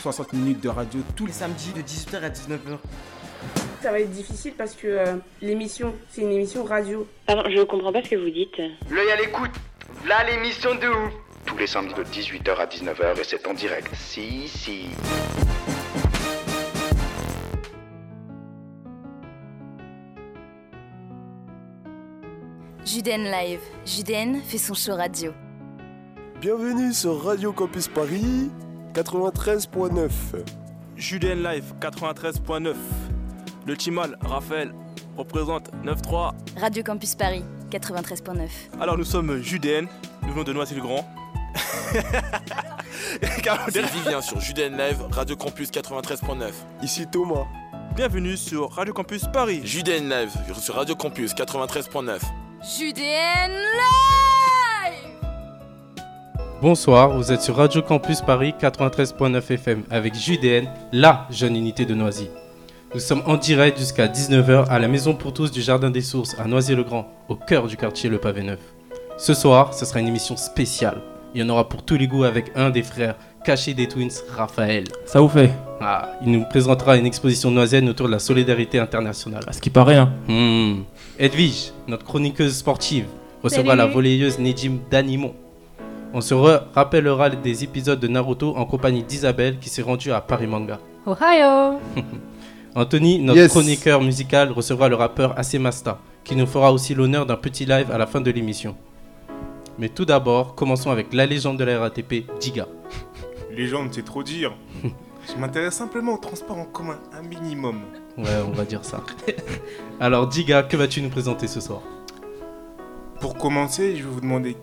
60 minutes de radio tous les samedis de 18h à 19h. Ça va être difficile parce que euh, l'émission, c'est une émission radio. Pardon, je comprends pas ce que vous dites. L'œil à l'écoute, là l'émission de ouf. tous les samedis de 18h à 19h et c'est en direct. Si, si. Juden Live. Juden fait son show radio. Bienvenue sur Radio Campus Paris 93.9. Julien Live 93.9. Le Timal, Raphaël, représente 9-3. Radio Campus Paris 93.9. Alors nous sommes Judén, nous venons de Noisy-le-Grand. C'est Vivien sur Juden Live, Radio Campus 93.9. Ici Thomas. Bienvenue sur Radio Campus Paris. Juden Live sur Radio Campus 93.9. Juden Live Bonsoir, vous êtes sur Radio Campus Paris 93.9 FM avec JDN, la jeune unité de Noisy. Nous sommes en direct jusqu'à 19h à la Maison pour tous du Jardin des Sources à Noisy-le-Grand, au cœur du quartier Le Pavé Neuf. Ce soir, ce sera une émission spéciale. Il y en aura pour tous les goûts avec un des frères cachés des Twins, Raphaël. Ça vous fait? Ah, il nous présentera une exposition noizienne autour de la solidarité internationale. À ce qui paraît, hein. Hmm. Edwige, notre chroniqueuse sportive, recevra la volleyeuse Nejim Danimon. On se rappellera des épisodes de Naruto en compagnie d'Isabelle qui s'est rendue à Paris Manga. Ohio Anthony, notre Yes. chroniqueur musical, recevra le rappeur Asemasta qui nous fera aussi l'honneur d'un petit live à la fin de l'émission. Mais tout d'abord, commençons avec la légende de la RATP, Diga. Légende, c'est trop dire. Je m'intéresse simplement au transport en commun, un minimum. Ouais, on va dire ça. Alors Diga, que vas-tu nous présenter ce soir? Pour commencer, je vais vous demander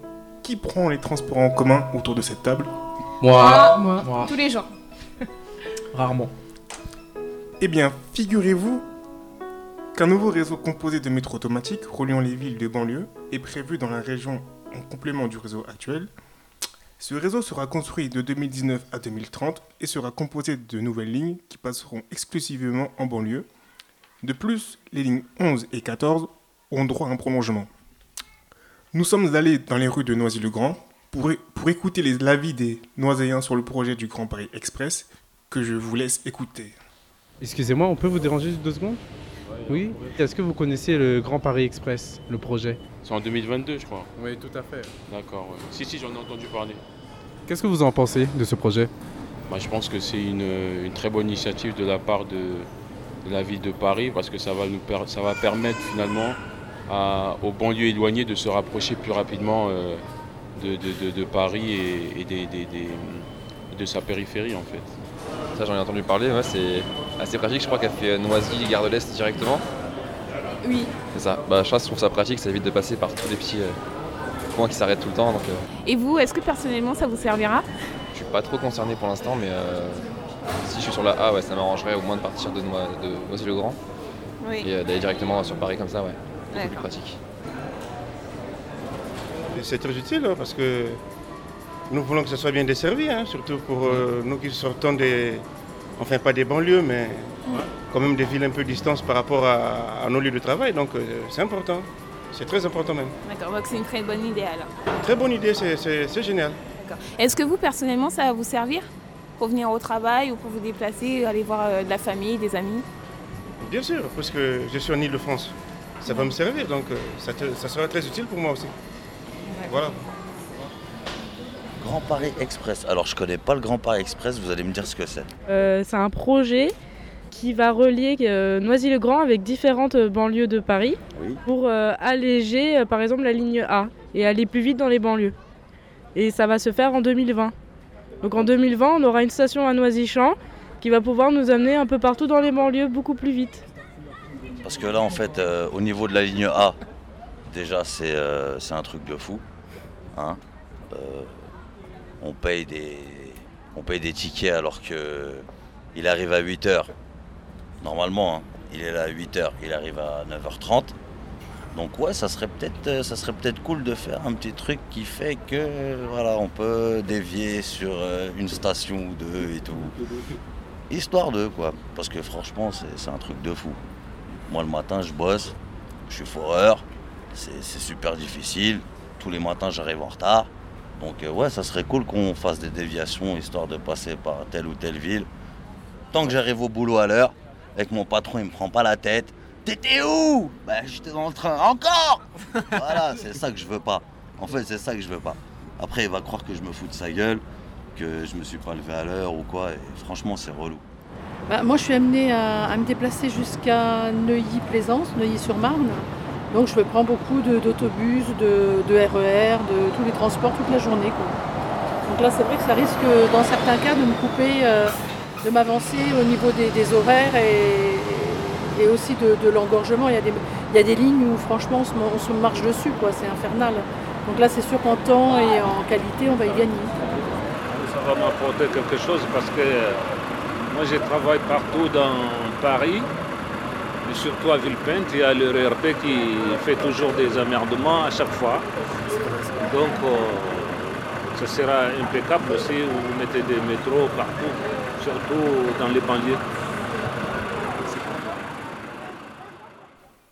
qui prend les transports en commun autour de cette table Moi, Moi. Tous les gens. Rarement. Eh bien, figurez-vous qu'un nouveau réseau composé de métros automatiques reliant les villes de banlieue est prévu dans la région en complément du réseau actuel. Ce réseau sera construit de 2019 à 2030 et sera composé de nouvelles lignes qui passeront exclusivement en banlieue. De plus, les lignes 11 et 14 ont droit à un prolongement. Nous sommes allés dans les rues de Noisy-le-Grand pour, pour écouter les- l'avis des Noiséens sur le projet du Grand Paris Express que je vous laisse écouter. Excusez-moi, on peut vous déranger juste deux secondes? Oui Est-ce que vous connaissez le Grand Paris Express, le projet? C'est en 2022, je crois. Oui, tout à fait. D'accord. ouais. Si, si, j'en ai entendu parler. Qu'est-ce que vous en pensez de ce projet? Bah, je pense que c'est une, une très bonne initiative de la part de, de la ville de Paris parce que ça va, nous per- ça va permettre finalement à- aux banlieues éloignées de se rapprocher plus rapidement euh, de, de- de- de Paris et, et des- des- des- de sa périphérie en fait. Ça j'en ai entendu parler, ouais, c'est assez pratique. Je crois qu'elle fait Noisy, Gare de l'Est directement. Oui. C'est ça. Bah, je, pense que je trouve ça pratique, ça évite de passer par tous les petits euh, points qui s'arrêtent tout le temps. Donc euh, Et vous, est-ce que personnellement ça vous servira? Je suis pas trop concerné pour l'instant, mais euh, si je suis sur la A, ouais, ça m'arrangerait au moins de partir de, Noi- de Noisy-le-Grand Oui. et euh, d'aller directement sur Paris comme ça, ouais. Beaucoup plus D'accord. pratique. C'est très utile hein, parce que nous voulons que ce soit bien desservi, hein, surtout pour euh, nous qui sortons des, enfin pas des banlieues, mais quand même des villes un peu distantes par rapport à, à nos lieux de travail. Donc euh, c'est important, c'est très important même. D'accord, donc c'est une très bonne idée alors. Très bonne idée, c'est- génial. D'accord. Est-ce que vous personnellement ça va vous servir pour venir au travail ou pour vous déplacer, aller voir euh, de la famille, des amis? Bien sûr, parce que je suis en Ile-de-France. Ça va me servir, donc euh, ça, te- ça sera très utile pour moi aussi. Voilà. Grand Paris Express. Alors je connais pas le Grand Paris Express, vous allez me dire ce que c'est. Euh, c'est un projet qui va relier euh, Noisy-le-Grand avec différentes banlieues de Paris Oui. pour euh, alléger euh, par exemple la ligne A et aller plus vite dans les banlieues. Et ça va se faire en 2020. Donc en 2020, on aura une station à Noisy-Champ qui va pouvoir nous amener un peu partout dans les banlieues beaucoup plus vite. Parce que là en fait euh, au niveau de la ligne A, déjà c'est euh, un truc de fou. hein. Euh, on paye des, on paye des tickets alors que il arrive à 8h. Normalement, hein, il est là à 8h, il arrive à 9h30. Donc ouais, ça serait peut-être peut-être cool de faire un petit truc qui fait que voilà, on peut dévier sur une station ou deux et tout. Histoire de quoi. Parce que franchement, c'est un truc de fou. Moi le matin, je bosse, je suis foreur, c'est super difficile. Tous les matins, j'arrive en retard. Donc euh, ouais, ça serait cool qu'on fasse des déviations histoire de passer par telle ou telle ville. Tant que j'arrive au boulot à l'heure, et que mon patron il me prend pas la tête. T'étais où? Bah j'étais dans le train. Encore Voilà, c'est ça que je veux pas. En fait, c'est ça que je veux pas. Après, il va croire que je me fous de sa gueule, que je me suis pas levé à l'heure ou quoi. Et franchement, c'est relou. Bah, moi, je suis amenée à, me déplacer jusqu'à Neuilly-Plaisance, Neuilly-sur-Marne. Donc, je prends beaucoup d'autobus, de, RER, de tous les transports toute la journée. Donc là, c'est vrai que ça risque, dans certains cas, de me couper, euh, de m'avancer au niveau des, horaires et, aussi de, l'engorgement. Il, y a des- il y a des lignes où, franchement, on se, on se marche dessus, quoi. C'est infernal. Donc là, c'est sûr qu'en temps et en qualité, on va y gagner. Ça va m'apporter quelque chose parce que euh, moi je travaille partout dans Paris, et surtout à Villepinte, il y a le RERP qui fait toujours des emmerdements à chaque fois. Donc euh, ce sera impeccable aussi, vous mettez des métros partout, surtout dans les banlieues.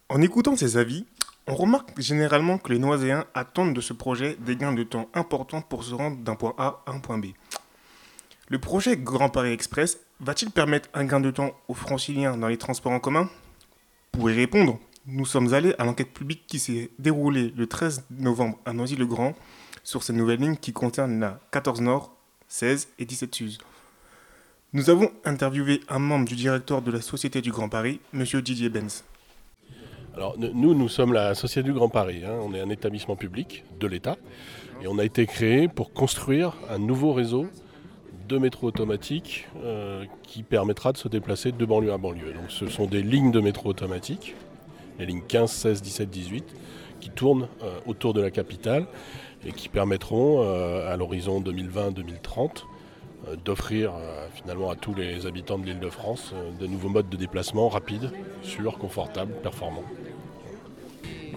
En écoutant ces avis, on remarque généralement que les Noiséens attendent de ce projet des gains de temps importants pour se rendre d'un point A à un point B. Le projet Grand Paris Express va-t-il permettre un gain de temps aux franciliens dans les transports en commun? Pour y répondre, nous sommes allés à l'enquête publique qui s'est déroulée le 13 novembre à Noisy-le-Grand sur cette nouvelle ligne qui concerne la 14 Nord, 16 et 17 Sud. Nous avons interviewé un membre du directeur de la Société du Grand Paris, M. Didier Benz. Alors nous, nous sommes la Société du Grand Paris. hein. On est un établissement public de l'État et on a été créé pour construire un nouveau réseau de métro automatique euh, qui permettra de se déplacer de banlieue à banlieue. Ce sont des lignes de métro automatique, les lignes 15, 16, 17, 18, qui tournent euh, autour de la capitale et qui permettront euh, à l'horizon 2020-2030 euh, d'offrir finalement à tous les habitants de l'île de France de nouveaux modes de déplacement rapides, sûrs, confortables, performants.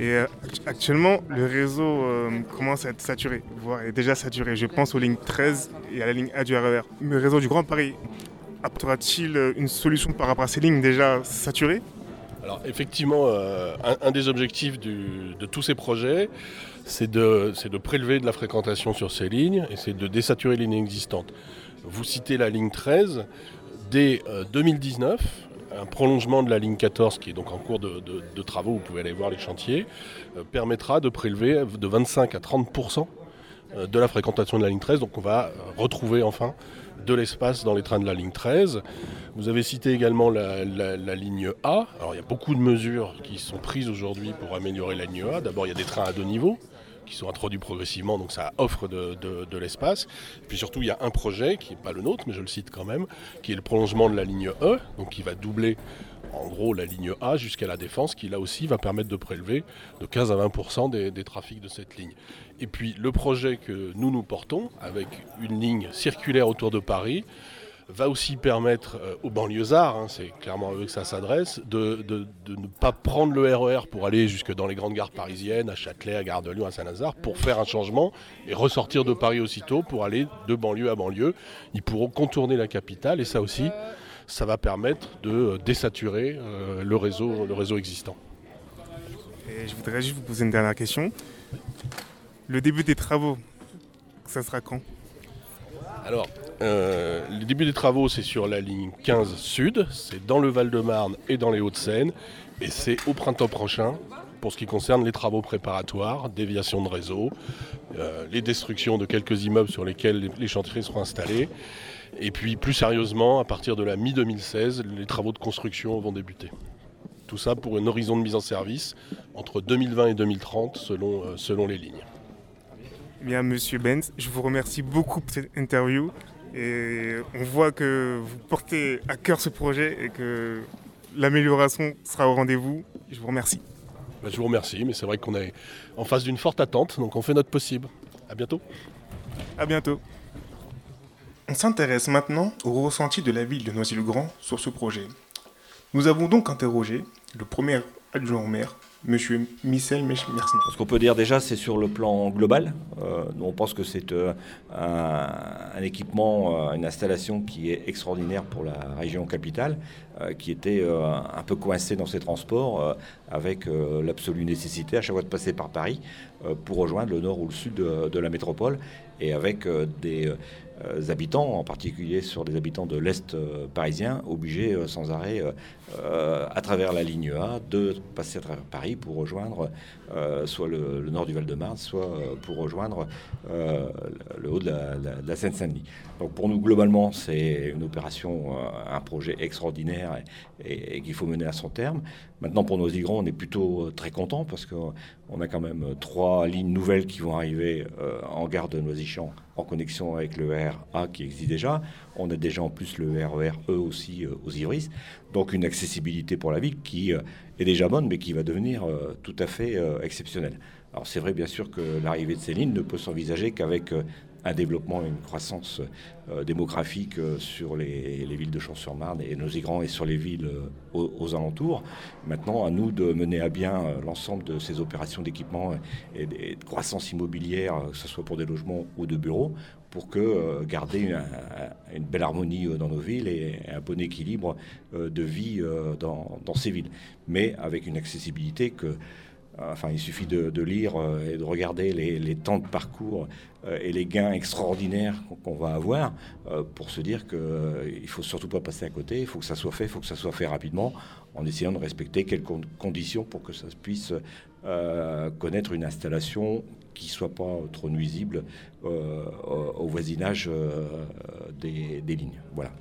Et euh, act- actuellement, le réseau euh, commence à être saturé, voire est déjà saturé. Je pense aux lignes 13 et à la ligne A du RER. Le réseau du Grand Paris apportera-t-il euh, une solution par rapport à ces lignes déjà saturées? Alors effectivement, un, des objectifs de tous ces projets, c'est de, prélever de la fréquentation sur ces lignes et c'est de désaturer les lignes existantes. Vous citez la ligne 13, dès euh, 2019, un prolongement de la ligne 14 qui est donc en cours de, travaux, vous pouvez aller voir les chantiers, euh, permettra de prélever de 25 à 30% euh, de la fréquentation de la ligne 13. Donc on va euh, retrouver enfin de l'espace dans les trains de la ligne 13. Vous avez cité également la, la- la ligne A. Alors il y a beaucoup de mesures qui sont prises aujourd'hui pour améliorer la ligne A. D'abord il y a des trains à deux niveaux qui sont introduits progressivement, donc ça offre de, l'espace. Puis surtout, il y a un projet qui n'est pas le nôtre, mais je le cite quand même, qui est le prolongement de la ligne E, donc qui va doubler en gros la ligne A jusqu'à la Défense, qui là aussi va permettre de prélever de 15 à 20% des, des trafics de cette ligne. Et puis le projet que nous nous portons, avec une ligne circulaire autour de Paris, va aussi permettre euh, aux banlieusards, hein, c'est clairement à eux que ça s'adresse, de, de- de ne pas prendre le RER pour aller jusque dans les grandes gares parisiennes, à Châtelet, à Gare de Lyon, à Saint-Lazare, pour faire un changement et ressortir de Paris aussitôt pour aller de banlieue à banlieue. Ils pourront contourner la capitale et ça aussi, ça va permettre de euh, désaturer euh, le, réseau, le réseau existant. Et je voudrais juste vous poser une dernière question. Le début des travaux, ça sera quand? Alors, euh, le début des travaux, c'est sur la ligne 15 sud, c'est dans le Val-de-Marne et dans les Hauts-de-Seine, et c'est au printemps prochain pour ce qui concerne les travaux préparatoires, déviation de réseau, euh, les destructions de quelques immeubles sur lesquels les, chantiers seront installés, et puis plus sérieusement, à partir de la mi-2016, les travaux de construction vont débuter. Tout ça pour un horizon de mise en service entre 2020 et 2030 selon, euh, selon les lignes. Bien, monsieur Benz, je vous remercie beaucoup pour cette interview. Et on voit que vous portez à cœur ce projet et que l'amélioration sera au rendez-vous. Je vous remercie. Ben, je vous remercie, mais c'est vrai qu'on est en face d'une forte attente, donc on fait notre possible. À bientôt. À bientôt. On s'intéresse maintenant au ressenti de la ville de Noisy-le-Grand sur ce projet. Nous avons donc interrogé le premier adjoint au maire, Monsieur Michel Mersman. Ce qu'on peut dire déjà, c'est sur le plan global. Euh, on pense que c'est euh, un, équipement, euh, une installation qui est extraordinaire pour la région capitale, qui était un peu coincée dans ses transports, avec l'absolue nécessité à chaque fois de passer par Paris pour rejoindre le nord ou le sud de, de la métropole, et avec des habitants, en particulier sur les habitants de l'Est parisien, obligés sans arrêt, à travers la ligne A, de passer à travers Paris pour rejoindre euh, soit le, nord du Val-de-Marne, soit euh, pour rejoindre euh, le haut de la, Seine-Saint-Denis. Donc pour nous, globalement, c'est une opération, un projet extraordinaire et, qu'il faut mener à son terme. Maintenant, pour nos Igrons, on est plutôt très content parce qu'on a quand même trois lignes nouvelles qui vont arriver en gare de Noisy-Champs en connexion avec le RA qui existe déjà. On a déjà en plus le RER E aussi aux Ivris. Donc une accessibilité pour la ville qui est déjà bonne, mais qui va devenir tout à fait exceptionnelle. Alors c'est vrai bien sûr que l'arrivée de ces lignes ne peut s'envisager qu'avec un développement, une croissance euh, démographique euh, sur les, les, villes de Champs-sur-Marne et nos grands et sur les villes euh, aux, alentours. Maintenant, à nous de mener à bien l'ensemble de ces opérations d'équipement et, et, de croissance immobilière, que ce soit pour des logements ou de bureaux, pour que garder une, belle harmonie dans nos villes et un bon équilibre de vie dans, ces villes, mais avec une accessibilité que Enfin, il suffit de, lire et de regarder les, les temps de parcours et les gains extraordinaires qu'on va avoir pour se dire qu'il ne faut surtout pas passer à côté, il faut que ça soit fait, il faut que ça soit fait rapidement, en essayant de respecter quelques conditions pour que ça puisse euh, connaître une installation qui ne soit pas trop nuisible euh, au voisinage euh, des, des lignes. Voilà.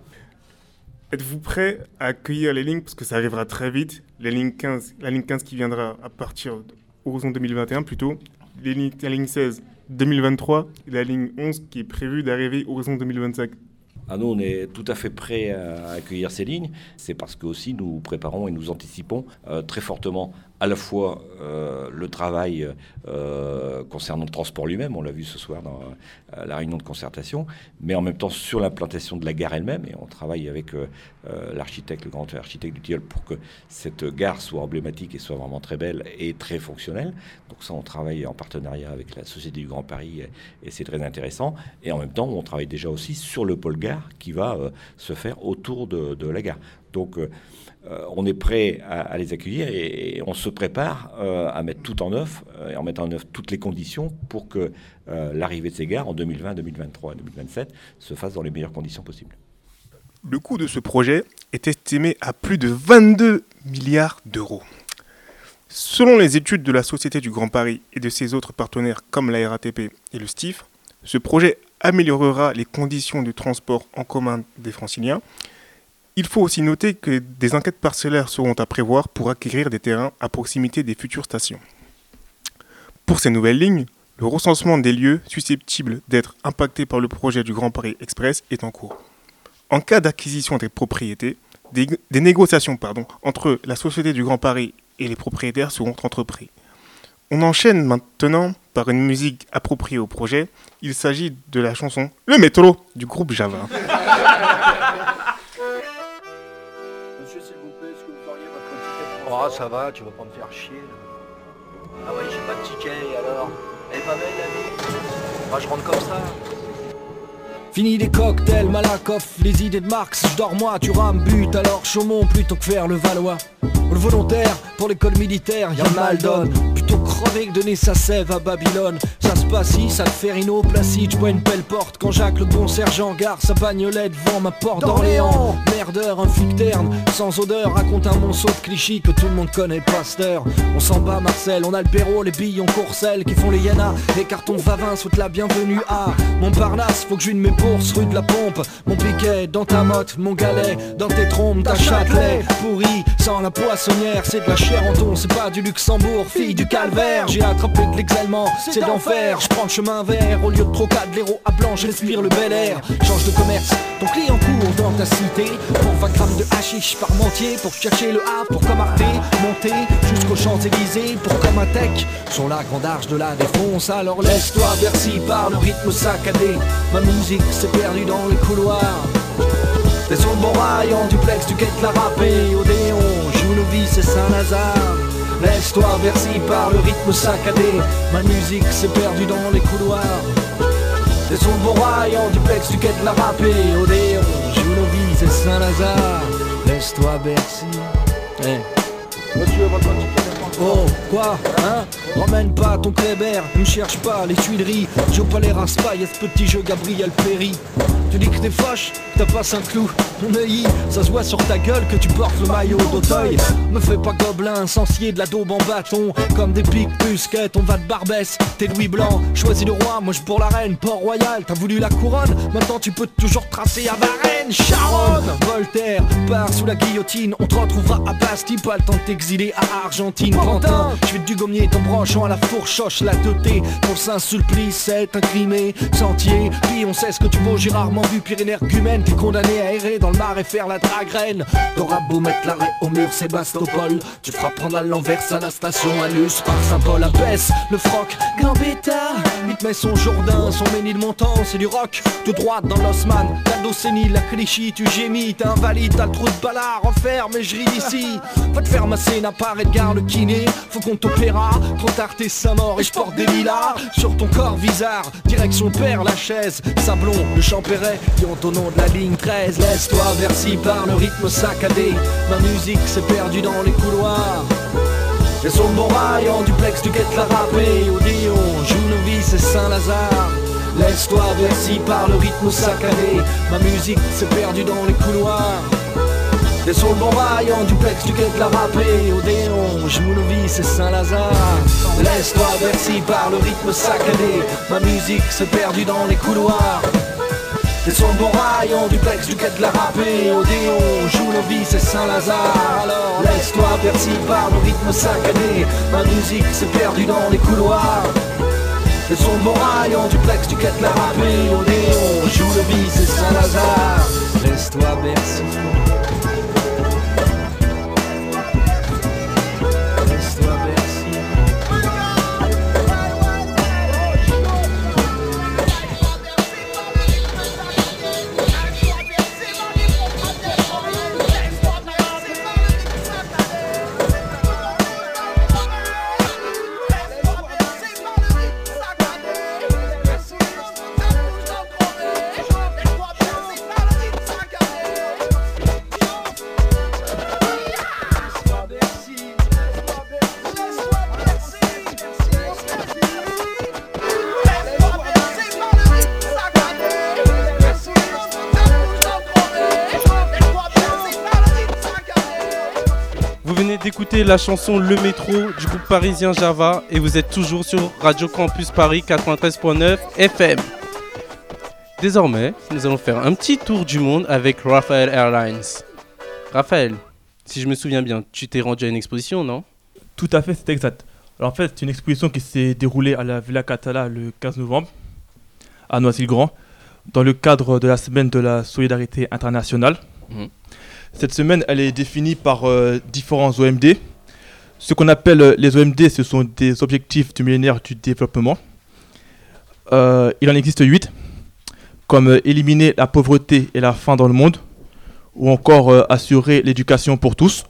Êtes-vous prêt à accueillir les lignes Parce que ça arrivera très vite. Les lignes 15, la ligne 15 qui viendra à partir d'horizon 2021 plutôt. Les lignes, la ligne 16 2023 et la ligne 11 qui est prévue d'arriver horizon 2025. Ah, nous, on est tout à fait prêts à accueillir ces lignes. C'est parce que aussi nous préparons et nous anticipons euh, très fortement à la fois euh, le travail euh, concernant le transport lui-même, on l'a vu ce soir dans euh, la réunion de concertation, mais en même temps sur l'implantation de la gare elle-même, et on travaille avec euh, l'architecte, le grand architecte du Tilleul, pour que cette gare soit emblématique et soit vraiment très belle et très fonctionnelle. Donc ça, on travaille en partenariat avec la Société du Grand Paris, et, c'est très intéressant. Et en même temps, on travaille déjà aussi sur le pôle gare qui va euh, se faire autour de, de la gare. Donc euh, on est prêt à, les accueillir et, on se prépare euh, à mettre tout en œuvre et en mettant en œuvre toutes les conditions pour que euh, l'arrivée de ces gares en 2020, 2023 et 2027 se fasse dans les meilleures conditions possibles. Le coût de ce projet est estimé à plus de 22 milliards d'euros. Selon les études de la Société du Grand Paris et de ses autres partenaires comme la RATP et le STIF, ce projet améliorera les conditions de transport en commun des franciliens il faut aussi noter que des enquêtes parcellaires seront à prévoir pour acquérir des terrains à proximité des futures stations. Pour ces nouvelles lignes, le recensement des lieux susceptibles d'être impactés par le projet du Grand Paris Express est en cours. En cas d'acquisition des propriétés, des, négociations entre la Société du Grand Paris et les propriétaires seront entreprises. On enchaîne maintenant par une musique appropriée au projet. Il s'agit de la chanson Le métro du groupe Java. Oh, ça va, tu vas pas me faire chier. Ah ouais, j'ai pas de ticket, alors est pas belle la Moi, je rentre comme ça. Fini les cocktails, Malakoff, les idées de Marx, je dors moi, tu rames but, alors Chaumont plutôt que faire le Valois. Le volontaire, pour l'école militaire, y'a mal donne. Plutôt crever que donner sa sève à Babylone. Ça se passe ici, ça le fait Rino, Placide, je une belle porte. Quand Jacques le bon sergent gare sa bagnolette devant ma porte d'Orléans. Merdeur, un flic terne, sans odeur, raconte un monceau de clichés que tout le monde connaît, Pasteur. On s'en bat, Marcel, on a le Béraud, les billes, on courcelle, qui font les Yana. Les cartons Vavin souhaitent la bienvenue à Montparnasse, faut que je mes bourses, rue de la pompe. Mon piquet dans ta motte, mon galet, dans tes trompes, ta Châtelet. Pourri, sans la poissonnière, c'est de la chair en ton, c'est pas du Luxembourg, fille du calvaire. J'ai attrapé de l'exalement, c'est d'enfer. Je prends le chemin vert au lieu de trocade, l'héros à blanc, je respire le bel air. Change de commerce, ton client court dans ta cité. Pour 20 grammes de hashish par mentier, pour chercher le A, pour comme Arte, monter jusqu'aux Champs-Élysées. Pour comme un tech, sur la grande arche de la défonce. Alors laisse-toi bercy par le rythme saccadé. Ma musique s'est perdue dans les couloirs. T'es sur le bon rail en duplex, tu quêtes la râpée nos vies, c'est Saint-Lazare. Laisse-toi bercy par le rythme saccadé. Ma musique s'est perdue dans les couloirs. Le bon rail en duplex, tu quêtes la râpée Odéon, joue nos vies, c'est Saint-Lazare. Laisse-toi bercy Eh. Monsieur, Oh, quoi Hein? Ramène pas ton Kléber, ne cherche pas les Tuileries. J'ai pas un spy à ce petit jeu Gabriel Perry Tu dis que t'es que t'as pas un clou Mon œil, ça se voit sur ta gueule que tu portes le maillot d'Auteuil. Me fais pas gobelin, sensier de la daube en bâton Comme des piques busquettes, on va de Barbès. T'es Louis Blanc, choisis le roi, moi je pour la reine Port-Royal, t'as voulu la couronne. Maintenant tu peux toujours tracer à Varennes Charonne. Voltaire, part sous la guillotine. On te retrouvera à Bastille, pas le temps de t'exiler à Argentine. Quentin, je vais du gommier ton branchant à la fourchoche La teuté, pour Saint-Sulpice, c'est incrimé Sentier, puis on sait ce que tu vaux J'ai vu Pyrénées Gumène T'es condamné à errer dans le mar et faire la dragraine. T'auras beau mettre l'arrêt au mur Sébastopol Tu feras prendre à l'envers à la station Anus Par Saint-Paul à Besse, le froc Gambetta, il te met son Jourdain Son Ménilmontant, c'est du rock Tout droite dans l'Osman, la Docénie, la Clichy Tu gémis, t'es invalide, t'as le trou de ballard Refaire, mais je ris d'ici. Va te faire masser, n'a pas Edgar le kiné. Faut qu'on t'opéra, trop tard t'es sa mort Et je porte des lilas sur ton corps bizarre. Direction père la chaise, Sablon, le Champéret Ont au nom de la ligne 13 Laisse-toi bercy par le rythme saccadé. Ma musique s'est perdue dans les couloirs. Et sur le bon rail en duplex tu guettes la râpée. Odéon, joue nos vies c'est Saint-Lazare. Laisse-toi bercy par le rythme saccadé. Ma musique s'est perdue dans les couloirs. Et sur le bon rail en duplex tu guettes la râpée. Odéon, joue nos vies c'est Saint-Lazare. Laisse-toi bercy par le rythme saccadé. Ma musique s'est perdue dans les couloirs bon rail en duplex du quai de la râpée Odéon, joue nos vies, c'est Saint-Lazare. Alors laisse-toi bercy par le rythme saccadé. Ma musique s'est perdue dans les couloirs. Bon rail en duplex du quai de la râpée Odéon, joue nos vies, c'est Saint-Lazare. Laisse-toi bercy la chanson Le Métro du groupe parisien Java et vous êtes toujours sur Radio Campus Paris 93.9 FM. Désormais, nous allons faire un petit tour du monde avec Raphaël Airlines. Raphaël, si je me souviens bien, tu t'es rendu à une exposition, non? Tout à fait, c'est exact. Alors en fait, c'est une exposition qui s'est déroulée à la Villa Catala le 15 novembre, à Noisy-le-Grand, dans le cadre de la semaine de la solidarité internationale. Mhm. Cette semaine, elle est définie par euh, différents OMD. Ce qu'on appelle euh, les OMD, ce sont des objectifs du millénaire du développement. Euh, il en existe 8, comme éliminer la pauvreté et la faim dans le monde, ou encore assurer l'éducation pour tous.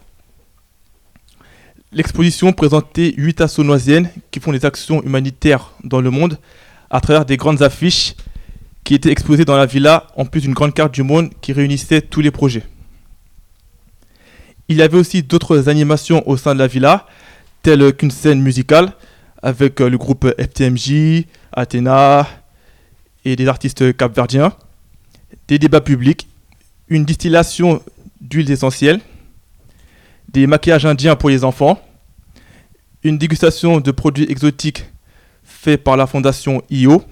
L'exposition présentait 8 assonoisiennes qui font des actions humanitaires dans le monde à travers des grandes affiches qui étaient exposées dans la villa, en plus d'une grande carte du monde qui réunissait tous les projets. Il y avait aussi d'autres animations au sein de la villa, telles qu'une scène musicale avec euh, le groupe FTMJ, Athéna et des artistes capverdiens, des débats publics, une distillation d'huiles essentielles, des maquillages indiens pour les enfants, une dégustation de produits exotiques faits par la fondation IO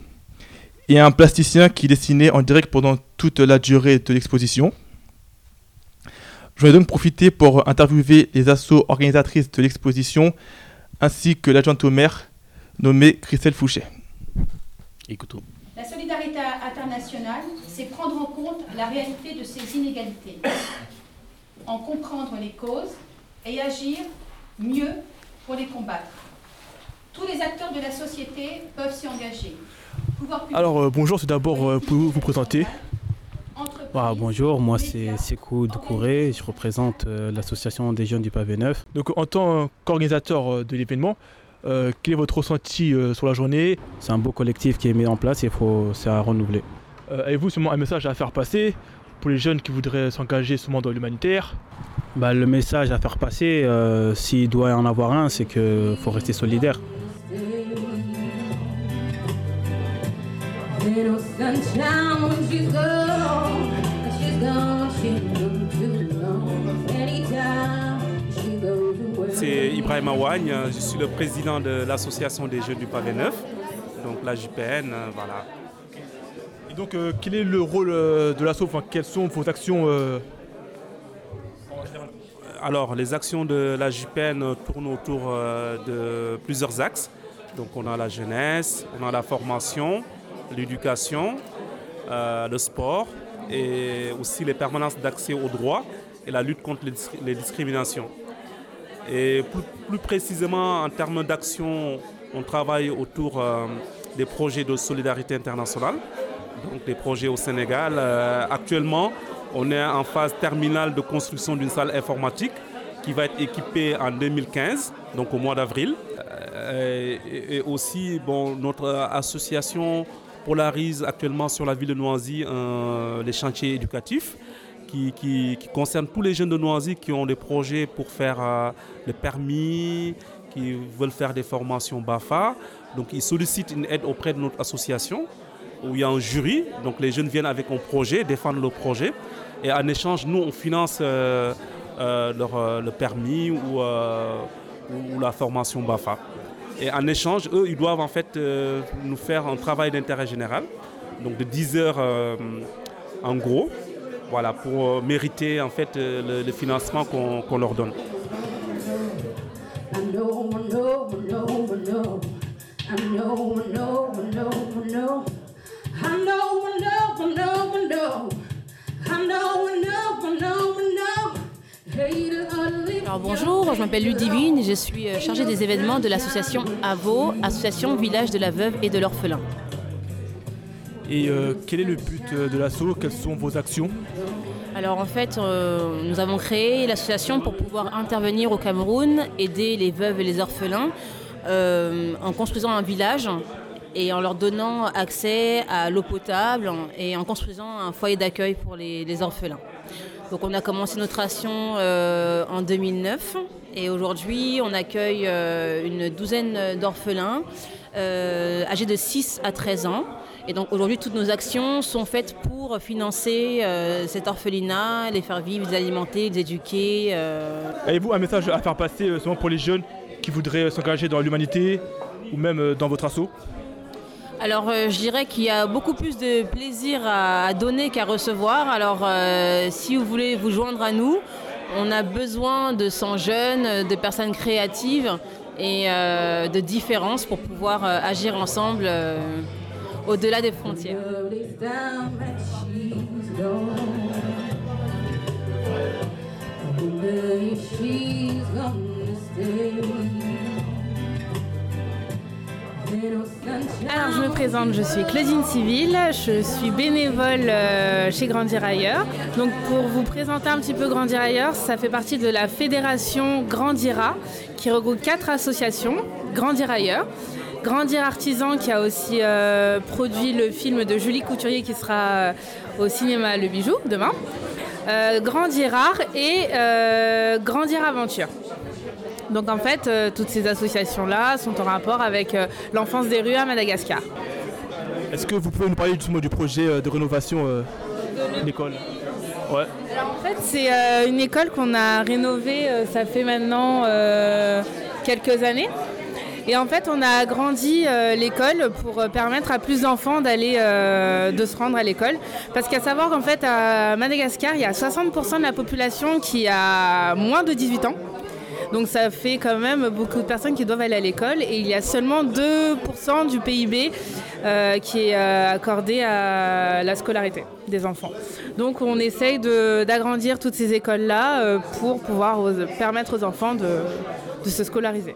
et un plasticien qui dessinait en direct pendant toute la durée de l'exposition. Je vais donc profiter pour interviewer les assos organisatrices de l'exposition ainsi que l'adjointe au maire nommée Christelle Fouché. Écoutons. La solidarité internationale, c'est prendre en compte la réalité de ces inégalités, en comprendre les causes et agir mieux pour les combattre. Tous les acteurs de la société peuvent s'y engager. Alors euh, bonjour, tout d'abord, euh, pouvez-vous vous présenter Voilà, bonjour, moi c'est Sekou Doucouré, je représente euh, l'association des jeunes du pavé neuf. Donc en tant qu'organisateur de l'événement, quel est votre ressenti sur la journée? C'est un beau collectif qui est mis en place et faut, c'est à renouveler. Avez-vous seulement un message à faire passer pour les jeunes qui voudraient s'engager seulement dans l'humanitaire? Bah, Le message à faire passer, s'il doit y en avoir un, c'est qu'il faut rester solidaire. C'est Ibrahim Awagne, je suis le président de l'association des Jeux du Pavé Neuf, donc la JPN, euh, voilà. Et donc euh, quel est le rôle euh, de l'asso? Quelles sont vos actions Alors les actions de la JPN tournent autour de plusieurs axes. Donc on a la jeunesse, on a la formation, l'éducation, euh, le sport et aussi les permanences d'accès aux droits et la lutte contre les, discriminations. Et plus, précisément en termes d'action, on travaille autour euh, des projets de solidarité internationale, donc des projets au Sénégal. Euh, actuellement, on est en phase terminale de construction d'une salle informatique qui va être équipée en 2015, donc au mois d'avril. et, aussi, bon, notre association polarise actuellement sur la ville de Noisy euh, les chantiers éducatifs qui, concernent tous les jeunes de Noisy qui ont des projets pour faire euh, le permis, qui veulent faire des formations BAFA. Donc ils sollicitent une aide auprès de notre association où il y a un jury. Donc les jeunes viennent avec un projet, défendre le projet. Et en échange, nous, on finance euh, leur, le permis ou, ou la formation BAFA. Et en échange, eux, ils doivent en fait euh, nous faire un travail d'intérêt général, donc de 10 heures euh, en gros, voilà, pour euh, mériter en fait le, financement qu'on leur donne. Bonjour, je m'appelle Ludivine, je suis euh, chargée des événements de l'association AVO, Association Village de la Veuve et de l'Orphelin. Et euh, quel est le but euh, de l'asso Quelles sont vos actions? Alors en fait, nous avons créé l'association pour pouvoir intervenir au Cameroun, aider les veuves et les orphelins en construisant un village et en leur donnant accès à l'eau potable et en construisant un foyer d'accueil pour les orphelins. Donc on a commencé notre action euh, en 2009 et aujourd'hui on accueille euh, une douzaine d'orphelins euh, âgés de 6 à 13 ans. Et donc aujourd'hui toutes nos actions sont faites pour financer cet orphelinat, les faire vivre, les alimenter, les éduquer. Avez-vous un message à faire passer seulement pour les jeunes qui voudraient s'engager dans l'humanité ou même dans votre assaut? Alors euh, je dirais qu'il y a beaucoup plus de plaisir à, donner qu'à recevoir. Alors euh, si vous voulez vous joindre à nous, on a besoin de 100 jeunes, de personnes créatives et euh, de différences pour pouvoir agir ensemble au-delà des frontières. Alors je me présente, je suis Claudine Civil, je suis bénévole euh, chez Grandir ailleurs. Donc pour vous présenter un petit peu Grandir ailleurs, ça fait partie de la fédération Grandira qui regroupe quatre associations, Grandir ailleurs. Grandir Artisan qui a aussi euh, produit le film de Julie Couturier qui sera euh, au cinéma Le Bijou demain. Grandir Art et Grandir Aventure. Donc en fait, euh, toutes ces associations-là sont en rapport avec euh, l'enfance des rues à Madagascar. Est-ce que vous pouvez nous parler du projet euh, de rénovation de l'école Ouais. Alors en fait, c'est une école qu'on a rénovée, ça fait maintenant quelques années. Et en fait, on a agrandi l'école pour permettre à plus d'enfants d'aller, de se rendre à l'école. Parce qu'à savoir qu'en fait, à Madagascar, il y a 60% de la population qui a moins de 18 ans. Donc ça fait quand même beaucoup de personnes qui doivent aller à l'école et il y a seulement 2% du PIB euh, qui est euh, accordé à la scolarité des enfants. Donc on essaye d'agrandir toutes ces écoles-là euh, pour pouvoir permettre aux enfants de se scolariser.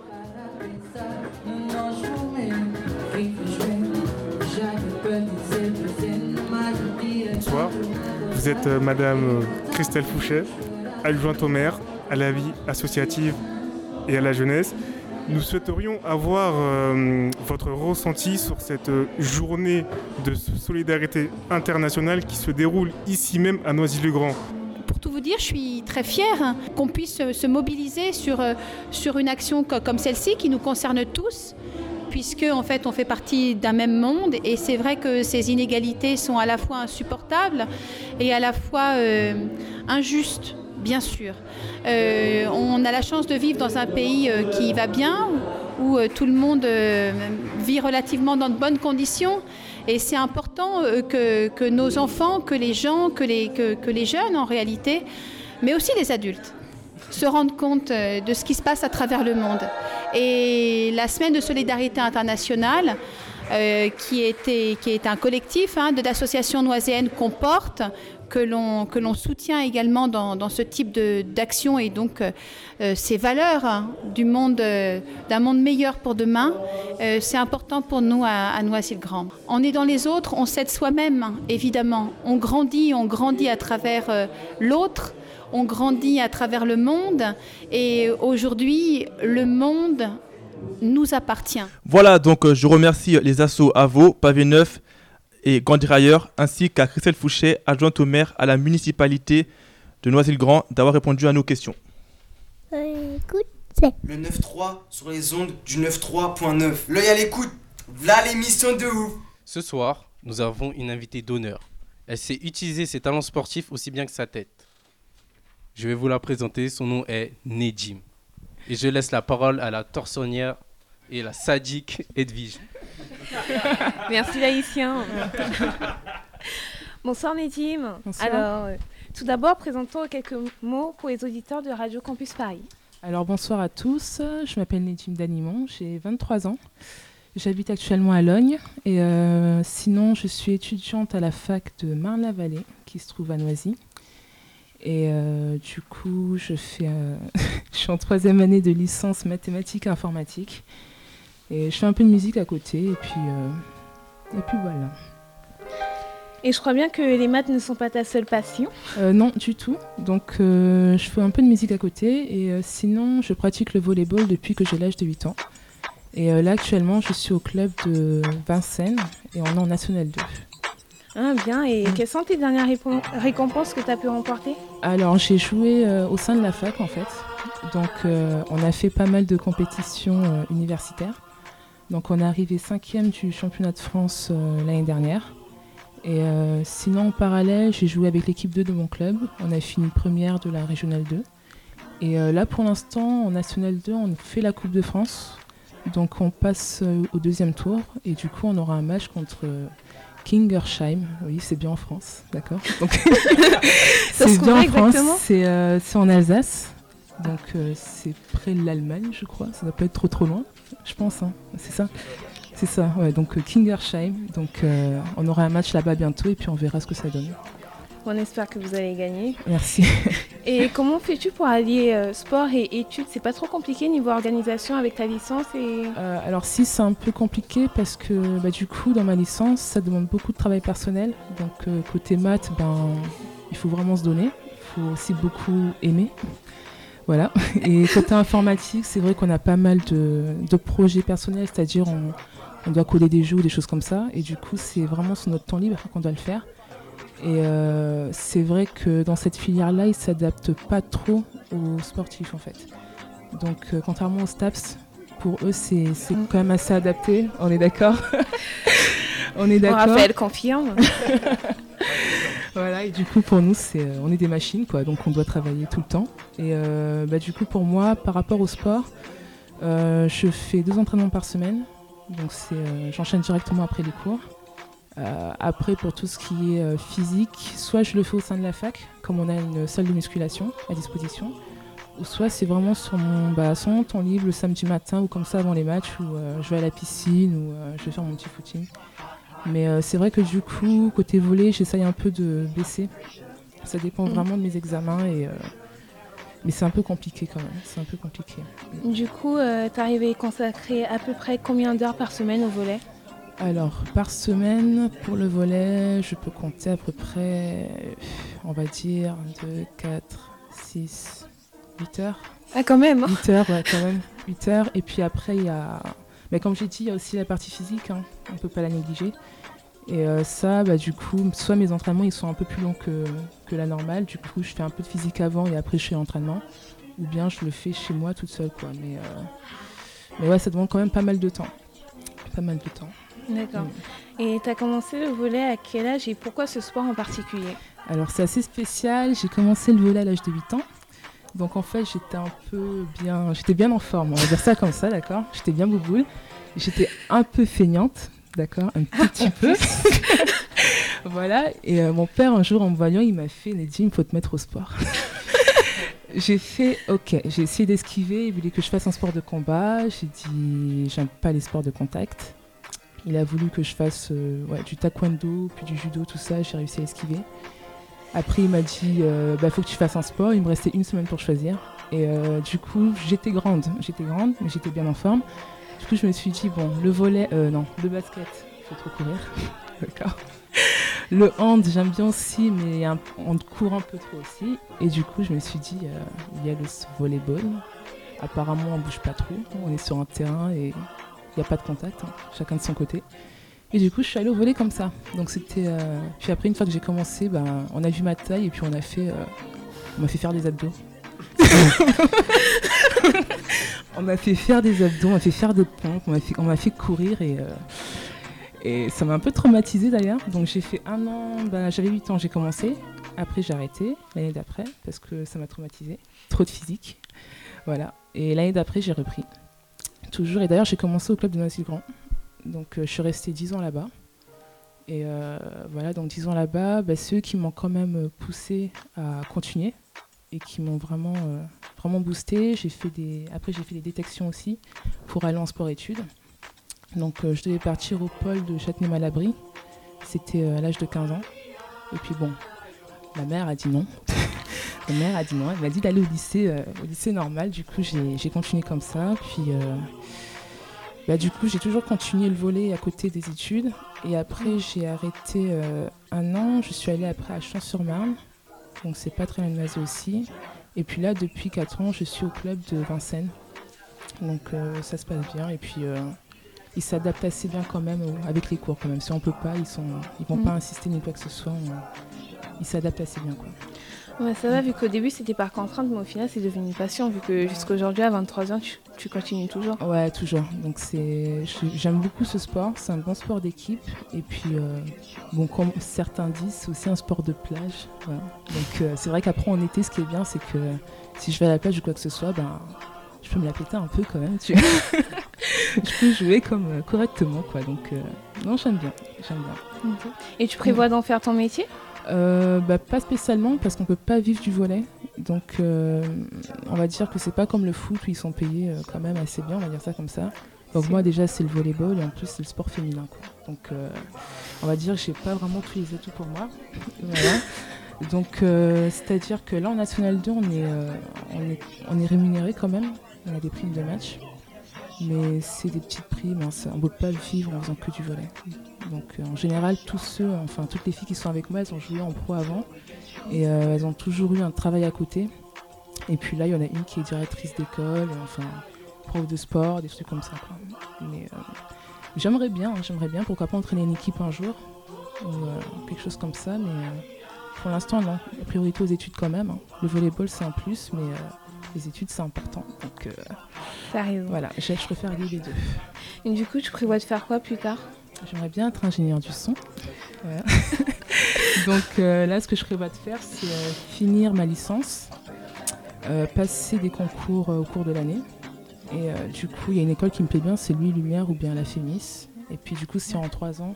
Bonsoir, vous êtes Madame Christelle Fouchet, adjointe au maire à la vie associative et à la jeunesse. Nous souhaiterions avoir euh, votre ressenti sur cette journée de solidarité internationale qui se déroule ici même à Noisy-le-Grand. Pour tout vous dire, je suis très fière qu'on puisse se mobiliser sur, euh, sur une action comme celle-ci qui nous concerne tous puisque en fait on fait partie d'un même monde et c'est vrai que ces inégalités sont à la fois insupportables et à la fois euh, injustes bien sûr. Euh, on a la chance de vivre dans un pays euh, qui va bien, où tout le monde vit relativement dans de bonnes conditions. Et c'est important que, nos enfants, que les gens, que, les jeunes en réalité, mais aussi les adultes, se rendent compte de ce qui se passe à travers le monde. Et la semaine de solidarité internationale, qui, était, qui est un collectif hein, de l'association noiséenne qu'on porte, que l'on soutient également dans, ce type d'action et donc euh, euh, ces valeurs hein, du monde euh, d'un monde meilleur pour demain, c'est important pour nous à, Noisy-le-Grand. On est dans les autres, on s'aide soi-même évidemment. On grandit, on grandit à travers l'autre. On grandit à travers le monde et aujourd'hui, le monde nous appartient. Voilà, donc je remercie les assos AVO, Pavé Neuf, et Grandir ailleurs, ainsi qu'à Christelle Fouché, adjointe au maire à la municipalité de Noisy-le-Grand, d'avoir répondu à nos questions. Le 9-3 sur les ondes du 9-3.9. L'œil à l'écoute, voilà l'émission de ouf. Ce soir, nous avons une invitée d'honneur. Elle sait utiliser ses talents sportifs aussi bien que sa tête. Je vais vous la présenter, son nom est Nedim. Et je laisse la parole à la torsonnière et la sadique Edwige. Merci Laïtien. Bonsoir Nedim. Alors, euh, tout d'abord, présentons quelques mots pour les auditeurs de Radio Campus Paris. Alors, bonsoir à tous. Je m'appelle Nedim Danimon, j'ai 23 ans. J'habite actuellement à Logne et euh, sinon, je suis étudiante à la fac de Marne-la-Vallée qui se trouve à Noisy. Et euh, du coup, je, fais, je suis en troisième année de licence mathématiques et informatique. Et je fais un peu de musique à côté, et puis, euh, et puis voilà. Et je crois bien que les maths ne sont pas ta seule passion euh, Non, du tout. Donc euh, je fais un peu de musique à côté, et sinon je pratique le volleyball depuis que j'ai l'âge de 8 ans. Et là actuellement je suis au club de Vincennes, et on est en National 2. Ah bien, et mm. quelles sont tes dernières récompenses que tu as pu remporter? Alors j'ai joué au sein de la fac en fait. Donc on a fait pas mal de compétitions universitaires. Donc on est arrivé cinquième du championnat de France euh, l'année dernière. Et euh, sinon en parallèle, j'ai joué avec l'équipe 2 de mon club. On a fini première de la régionale 2. Et euh, là pour l'instant en national 2, on fait la Coupe de France. Donc on passe au deuxième tour et du coup on aura un match contre Kingersheim. Oui, c'est bien en France, d'accord. c'est bien en France, c'est en Alsace. Donc c'est près de l'Allemagne, je crois. Ça ne doit pas être trop trop loin je pense. Hein. C'est ça. C'est ça, ouais. Donc euh, Kingersheim. Donc euh, on aura un match là-bas bientôt et puis on verra ce que ça donne. On espère que vous allez gagner. Merci. et comment fais-tu pour allier euh, sport et études? C'est pas trop compliqué niveau organisation avec ta licence et... alors si c'est un peu compliqué parce que bah, du coup dans ma licence ça demande beaucoup de travail personnel. Donc côté maths, ben, il faut vraiment se donner. Il faut aussi beaucoup aimer. Voilà. Et côté informatique, c'est vrai qu'on a pas mal de, projets personnels, c'est-à-dire on, doit coder des jeux, des choses comme ça. Et du coup, c'est vraiment sur notre temps libre qu'on doit le faire. Et euh, c'est vrai que dans cette filière-là, ils ne s'adaptent pas trop aux sportifs en fait. Donc euh, contrairement aux STAPS, pour eux, c'est quand même assez adapté, on est d'accord On est d'accord. Raphaël confirme. voilà, et du coup, pour nous, c'est, euh, on est des machines, quoi, donc on doit travailler tout le temps. Et euh, bah, du coup, pour moi, par rapport au sport, je fais deux entraînements par semaine, donc j'enchaîne directement après les cours. Après, pour tout ce qui est physique, soit je le fais au sein de la fac, comme on a une salle de musculation à disposition, ou soit c'est vraiment sur mon, bah, sur mon temps libre le samedi matin ou comme ça avant les matchs où euh, je vais à la piscine ou euh, je vais faire mon petit footing. Mais euh, c'est vrai que du coup, côté volet, j'essaye un peu de baisser. Ça dépend Mm. vraiment de mes examens et euh, mais c'est un peu compliqué quand même. C'est un peu compliqué. Du coup, tu arrives à consacrer à peu près combien d'heures par semaine au volet Alors, par semaine, pour le volet, je peux compter à peu près, on va dire, 2, 4, 6, 8 heures. Ah, quand même 8 heures, ouais, quand même. 8 heures. Et puis après, il y a. Mais comme j'ai dit, il y a aussi la partie physique, hein. on ne peut pas la négliger. Et euh, ça, bah, du coup, soit mes entraînements ils sont un peu plus longs que, que la normale, du coup, je fais un peu de physique avant et après je fais l'entraînement. Ou bien je le fais chez moi toute seule, quoi. Mais, euh, mais ouais, ça demande quand même pas mal de temps. Pas mal de temps. D'accord. Mm. Et tu as commencé le volet à quel âge et pourquoi ce sport en particulier? Alors c'est assez spécial, j'ai commencé le volet à l'âge de 8 ans. Donc en fait j'étais un peu bien, j'étais bien en forme, on va dire ça comme ça, d'accord? J'étais bien bouboule. J'étais un peu feignante, d'accord? Un petit peu. voilà, et euh, mon père un jour en me voyant, il m'a fait, Neddy, il faut te mettre au sport. j'ai fait, ok, j'ai essayé d'esquiver, il voulait que je fasse un sport de combat, j'ai dit, j'aime pas les sports de contact. Il a voulu que je fasse euh, du taekwondo, puis du judo, tout ça, j'ai réussi à esquiver. Après, il m'a dit, euh, bah, faut que tu fasses un sport. Il me restait une semaine pour choisir. Et euh, du coup, j'étais grande. J'étais grande, mais j'étais bien en forme. Du coup, je me suis dit, bon, le volet, euh, non, le basket, faut trop courir. Le hand, j'aime bien aussi, mais on court un peu trop aussi. Et du coup, je me suis dit, il y a le volleyball. Apparemment, on bouge pas trop. On est sur un terrain et n'y a pas de contact, hein, chacun de son côté. Et du coup, je suis allée au volet comme ça. Donc c'était. euh, Puis après, une fois que j'ai commencé, ben, on a vu ma taille et puis on a fait. euh, On m'a fait faire des abdos. on m'a fait faire des abdos, on m'a fait faire des pompes, on m'a fait, on m'a fait courir et. euh, Et ça m'a un peu traumatisée d'ailleurs. Donc j'ai fait un an, ben, j'avais 8 ans, j'ai commencé. Après j'ai arrêté l'année d'après parce que ça m'a traumatisée. Trop de physique. Voilà. Et l'année d'après j'ai repris. Toujours. Et d'ailleurs j'ai commencé au club de Noisy-le-Grand. Donc euh, je suis restée 10 ans là-bas. Et euh, voilà, donc 10 ans là-bas, bah, c'est eux qui m'ont quand même euh, poussé à continuer et qui m'ont vraiment, vraiment boosté. Fait des... Après j'ai fait des détections aussi pour aller en sport-études. Donc je devais partir au pôle de Châtenay-Malabry. C'était à l'âge de 15 ans. Et puis bon, ma mère a dit non. ma mère a dit non. Elle m'a dit d'aller au lycée, euh, au lycée normal. Du coup, j'ai continué comme ça. Puis euh, bah, du coup, j'ai toujours continué le volet à côté des études. Et après, j'ai arrêté euh, un an. Je suis allée après à Champs-sur-Marne. Donc c'est pas très loin aussi. Et puis là, depuis 4 ans, je suis au club de Vincennes. Donc ça se passe bien. Et puis ils s'adaptent assez bien quand même avec les cours quand même. Si on peut pas, ils sont, ils vont Mm. pas insister ni quoi que ce soit. on- ils s'adaptent assez bien quoi. Ouais, ça va, vu qu'au début c'était par contrainte, mais au final c'est devenu une passion, vu que jusqu'à aujourd'hui à 23 ans, tu, tu continues toujours. Ouais, toujours. Donc c'est, j'aime beaucoup ce sport. C'est un bon sport d'équipe. Et puis, euh, bon, comme certains disent, c'est aussi un sport de plage. Donc euh, c'est vrai qu'après en été, ce qui est bien, c'est que si je vais à la plage ou quoi que ce soit, ben, je peux me la péter un peu quand même. Tu je peux jouer comme euh, correctement, quoi. Donc euh, non, j'aime bien. J'aime bien. Et tu prévois d'en faire ton métier? Euh, bah, pas spécialement parce qu'on peut pas vivre du volet. Donc euh, on va dire que c'est pas comme le foot où ils sont payés euh, quand même assez bien, on va dire ça comme ça. Donc moi déjà c'est le volleyball et en plus c'est le sport féminin. Quoi. Donc euh, on va dire que j'ai pas vraiment tous les atouts pour moi. Voilà. Donc c'est-à-dire que là en National 2 on est, on est, on est rémunéré quand même, on a des primes de match. Mais c'est des petites primes, hein, on ne peut pas vivre en faisant que du volet. Donc euh, en général, tous ceux, enfin toutes les filles qui sont avec moi, elles ont joué en pro avant et euh, elles ont toujours eu un travail à côté. Et puis là, il y en a une qui est directrice d'école, enfin prof de sport, des trucs comme ça. Mais euh, j'aimerais bien, hein, j'aimerais bien, pourquoi pas entraîner une équipe un jour ou quelque chose comme ça, mais pour l'instant non. La priorité aux études quand même. hein. Le volleyball c'est un plus, mais les études c'est important. Donc euh, T'as raison. voilà, je, je préfère lier les deux. Et du coup, tu prévois de faire quoi plus tard? J'aimerais bien être ingénieur du son. Voilà. Donc euh, là, ce que je prévois de faire, c'est euh, finir ma licence, passer des concours au cours de l'année. Et du coup, il y a une école qui me plaît bien, c'est Louis Lumière ou bien la Fémis. Et puis du coup, c'est en trois ans.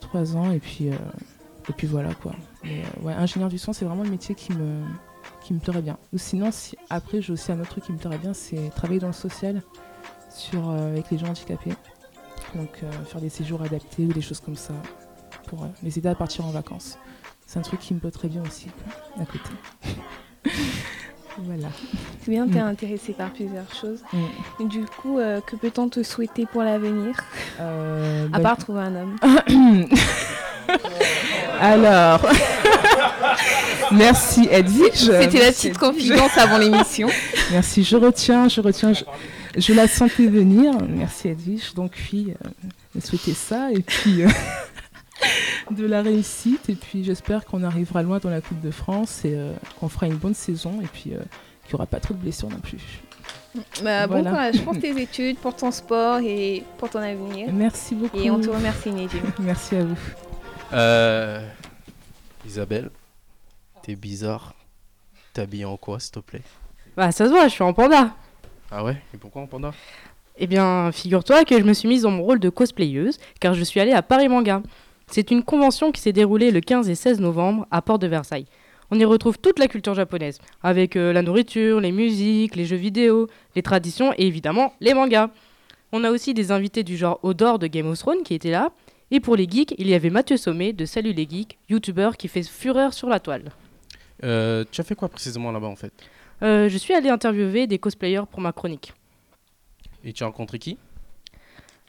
Trois ans, et puis, et puis voilà quoi. Mais, ouais, ingénieur du son, c'est vraiment le métier qui me, qui me plairait bien. Ou sinon, si, après, j'ai aussi un autre truc qui me plairait bien, c'est travailler dans le social sur, euh, avec les gens handicapés. Donc euh, faire des séjours adaptés ou des choses comme ça pour euh, les aider à partir en vacances. C'est un truc qui me plaît très bien aussi, quoi, à côté. voilà. C'est bien, t'es Mm. intéressé par plusieurs choses. Mm. Et du coup, que peut-on te souhaiter pour l'avenir? À bah, part trouver un homme. Alors, merci Edwige. C'était la petite confidence avant l'émission. Merci, je retiens, je retiens, je, je la sentais venir. Merci Edwige. Donc oui, euh, me souhaiter ça et puis euh, de la réussite et puis j'espère qu'on arrivera loin dans la Coupe de France et euh, qu'on fera une bonne saison et puis euh, qu'il n'y aura pas trop de blessures non plus. Bah, Bon courage pour tes études, pour ton sport et pour ton avenir. Merci beaucoup. Et on te remercie, Nedim. Merci à vous. Euh, Isabelle, t'es bizarre. T'es habillée en quoi, s'il te plaît? Bah ça se voit, je suis en panda. Ah ouais? Et pourquoi en panda? Eh bien, figure-toi que je me suis mise dans mon rôle de cosplayeuse car je suis allée à Paris Manga. C'est une convention qui s'est déroulée le 15 et 16 novembre à Porte de Versailles. On y retrouve toute la culture japonaise, avec euh, la nourriture, les musiques, les jeux vidéo, les traditions et évidemment les mangas. On a aussi des invités du genre Odor de Game of Thrones qui étaient là. Et pour les geeks, il y avait Mathieu Sommet de Salut les geeks, youtubeur qui fait fureur sur la toile. Euh, Tu as fait quoi précisément là-bas en fait? Euh, je suis allée interviewer des cosplayers pour ma chronique. Et tu as rencontré qui?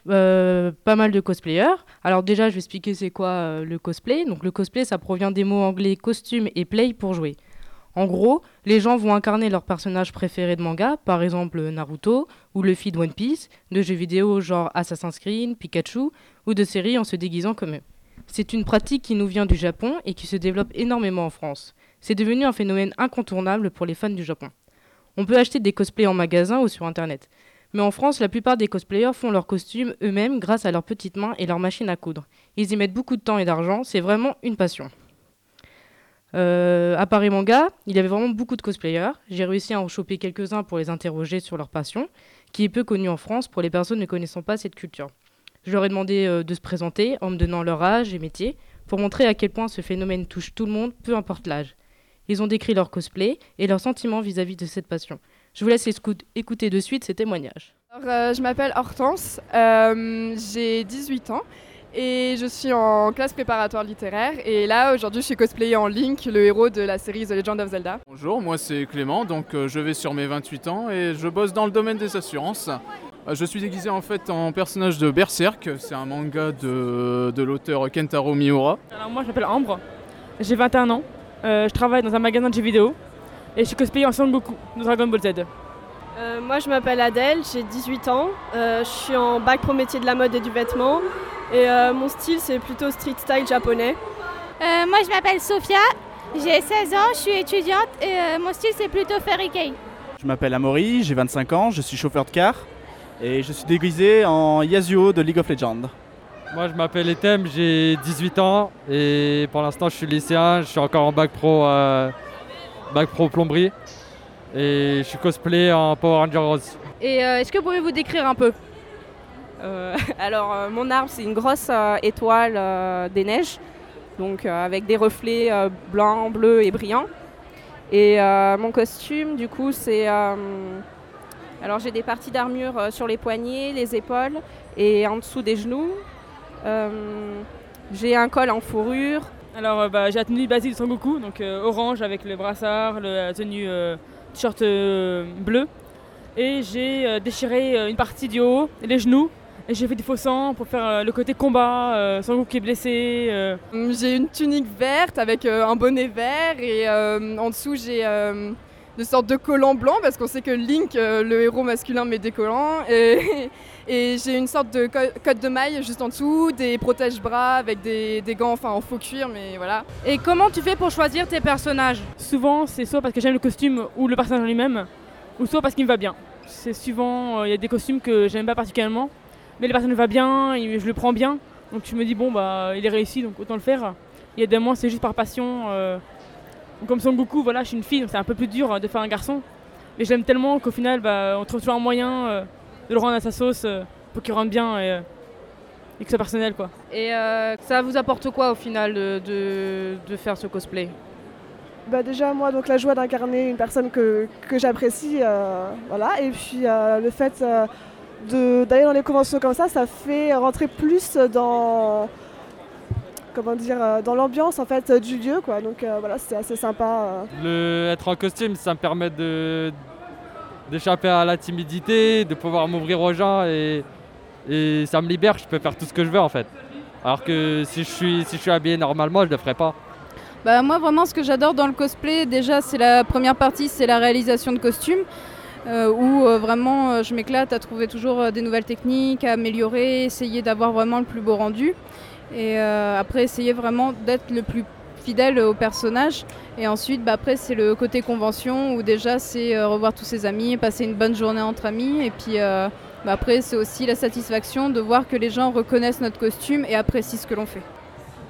Euh, pas mal de cosplayers. Alors déjà, je vais expliquer c'est quoi le cosplay. Donc le cosplay, ça provient des mots anglais costume et play pour jouer. En gros, les gens vont incarner leur personnage préféré de manga, par exemple Naruto ou Luffy de One Piece, de jeux vidéo genre Assassin's Creed, Pikachu, de séries en se déguisant comme eux. C'est une pratique qui nous vient du Japon et qui se développe énormément en France. C'est devenu un phénomène incontournable pour les fans du Japon. On peut acheter des cosplays en magasin ou sur internet. Mais en France, la plupart des cosplayers font leurs costumes eux-mêmes grâce à leurs petites mains et leurs machines à coudre. Ils y mettent beaucoup de temps et d'argent, c'est vraiment une passion. Euh, à Paris Manga, il y avait vraiment beaucoup de cosplayers. J'ai réussi à en choper quelques-uns pour les interroger sur leur passion, qui est peu connue en France pour les personnes ne connaissant pas cette culture. Je leur ai demandé euh, de se présenter en me donnant leur âge et métier, pour montrer à quel point ce phénomène touche tout le monde, peu importe l'âge. Ils ont décrit leur cosplay et leurs sentiments vis-à-vis de cette passion. Je vous laisse écout- écouter de suite ces témoignages. Alors, euh, je m'appelle Hortense, euh, j'ai 18 ans et je suis en classe préparatoire littéraire. Et là, aujourd'hui, je suis cosplayée en Link, le héros de la série The Legend of Zelda. Bonjour, moi c'est Clément, donc euh, je vais sur mes 28 ans et je bosse dans le domaine des assurances. Euh, je suis déguisé en fait en personnage de Berserk, c'est un manga de, de l'auteur Kentaro Miura. Alors moi je m'appelle Ambre, j'ai 21 ans, Euh, je travaille dans un magasin de jeux vidéo et je suis cosplayé en Son Goku de Dragon Ball Z. Euh, moi, je m'appelle Adèle, j'ai 18 ans. Euh, je suis en bac pro métier de la mode et du vêtement. Et euh, mon style, c'est plutôt street style japonais. Euh, moi, je m'appelle Sophia, j'ai 16 ans, je suis étudiante et euh, mon style, c'est plutôt fairy cake. Je m'appelle Amaury, j'ai 25 ans, je suis chauffeur de car et je suis déguisé en Yasuo de League of Legends. Moi je m'appelle Etem, j'ai 18 ans et pour l'instant je suis lycéen, je suis encore en bac pro, euh, bac pro plomberie et je suis cosplay en Power Ranger Rose. Et euh, est-ce que vous pouvez vous décrire un peu? Euh, alors, euh, mon arbre, c'est une grosse euh, étoile euh, des neiges, donc euh, avec des reflets euh, blancs, bleus et brillants. Et euh, mon costume, du coup, c'est. Alors, j'ai des parties d'armure euh, sur les poignets, les épaules et en dessous des genoux. Euh, j'ai un col en fourrure. Alors euh, bah, j'ai la tenue basique de Son Goku, donc euh, orange avec le brassard, le- la tenue euh, t-shirt euh, bleu. Et j'ai euh, déchiré euh, une partie du haut, et les genoux. Et j'ai fait du faux sang pour faire euh, le côté combat, euh, Son Goku qui est blessé. euh. J'ai une tunique verte avec euh, un bonnet vert et euh, en dessous, j'ai euh, de sortes de collants blancs parce qu'on sait que Link, euh, le héros masculin, met des collants. Et, et j'ai une sorte de co- cotte de maille juste en dessous, des protège-bras avec des, des gants enfin, en faux cuir, mais voilà. Et comment tu fais pour choisir tes personnages? Souvent, c'est soit parce que j'aime le costume ou le personnage en lui-même, ou soit parce qu'il me va bien. C'est souvent, euh, il y a des costumes que j'aime pas particulièrement, mais le personnage va bien, il- je le prends bien, donc je me dis bon bah il est réussi, donc autant le faire. Il y a des moments c'est juste par passion. euh, comme Son Goku, voilà, je suis une fille, donc c'est un peu plus dur euh, de faire un garçon, mais j'aime tellement qu'au final, bah, on trouve toujours un moyen euh, de le rendre à sa sauce euh, pour qu'il rentre bien et, euh, et que ce soit personnel quoi. Et euh, ça vous apporte quoi au final de, de- de faire ce cosplay? Bah déjà moi donc la joie d'incarner une personne que, que j'apprécie euh, voilà. Et puis euh, le fait euh, d'aller dans les conventions comme ça ça fait rentrer plus dans comment dire euh, dans l'ambiance en fait du lieu quoi donc euh, voilà c'est assez sympa euh. Le, être en costume, ça me permet de d'échapper à la timidité, de pouvoir m'ouvrir aux gens et, et ça me libère, je peux faire tout ce que je veux en fait. Alors que si je suis, si je suis habillé normalement, je le ferais pas. Bah, moi, vraiment, ce que j'adore dans le cosplay, déjà, c'est la première partie, c'est la réalisation de costumes. euh, où euh, vraiment euh, je m'éclate à trouver toujours euh, des nouvelles techniques, à améliorer, essayer d'avoir vraiment le plus beau rendu. Et euh, après, essayer vraiment d'être le plus fidèle au personnage. Et ensuite, bah, après, c'est le côté convention où déjà, c'est euh, revoir tous ses amis, passer une bonne journée entre amis. Et puis euh, bah, après, c'est aussi la satisfaction de voir que les gens reconnaissent notre costume et apprécient ce que l'on fait.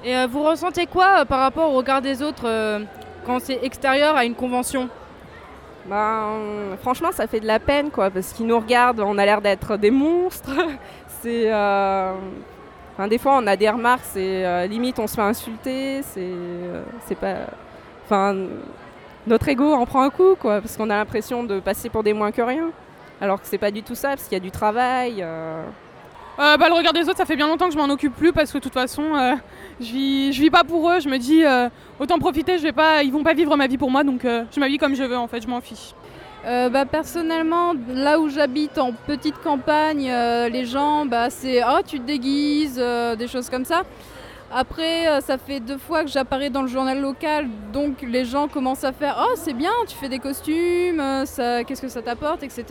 Et euh, vous ressentez quoi euh, par rapport au regard des autres euh, quand c'est extérieur à une convention? Ben, franchement, ça fait de la peine, quoi, parce qu'ils nous regardent, on a l'air d'être des monstres. c'est, euh, des fois, on a des remarques, c'est euh, limite, on se fait insulter, c'est, euh, c'est pas, enfin, notre ego en prend un coup, quoi, parce qu'on a l'impression de passer pour des moins que rien, alors que c'est pas du tout ça, parce qu'il y a du travail. euh. Bah, le regard des autres, ça fait bien longtemps que je m'en occupe plus parce que de toute façon, je vis, je vis pas pour eux. Je me dis, autant profiter, je vais pas, ils vont pas vivre ma vie pour moi, donc je m'habille comme je veux en fait, je m'en fiche. Euh, bah, personnellement, là où j'habite en petite campagne, euh, les gens, bah, c'est oh tu te déguises, euh, des choses comme ça. Après, ça fait deux fois que j'apparais dans le journal local, donc les gens commencent à faire oh c'est bien, tu fais des costumes, qu'est-ce que ça t'apporte, etc.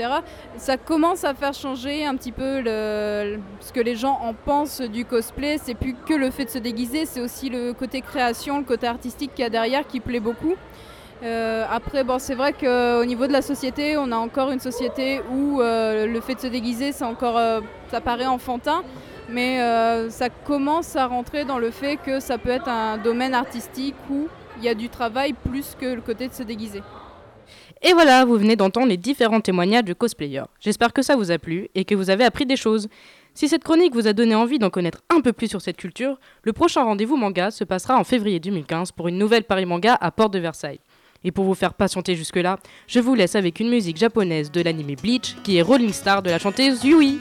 Ça commence à faire changer un petit peu ce que les gens en pensent du cosplay. C'est plus que le fait de se déguiser, c'est aussi le côté création, le côté artistique qu'il y a derrière qui plaît beaucoup. Euh, après, bon, c'est vrai qu'au niveau de la société, on a encore une société où euh, le fait de se déguiser, c'est encore, euh, ça paraît enfantin, mais euh, ça commence à rentrer dans le fait que ça peut être un domaine artistique où il y a du travail plus que le côté de se déguiser. Et voilà, vous venez d'entendre les différents témoignages de cosplayers. J'espère que ça vous a plu et que vous avez appris des choses. Si cette chronique vous a donné envie d'en connaître un peu plus sur cette culture, le prochain rendez-vous manga se passera en février 2015 pour une nouvelle Paris Manga à Porte de Versailles. Et pour vous faire patienter jusque-là, je vous laisse avec une musique japonaise de l'anime Bleach qui est Rolling Star de la chanteuse Yui.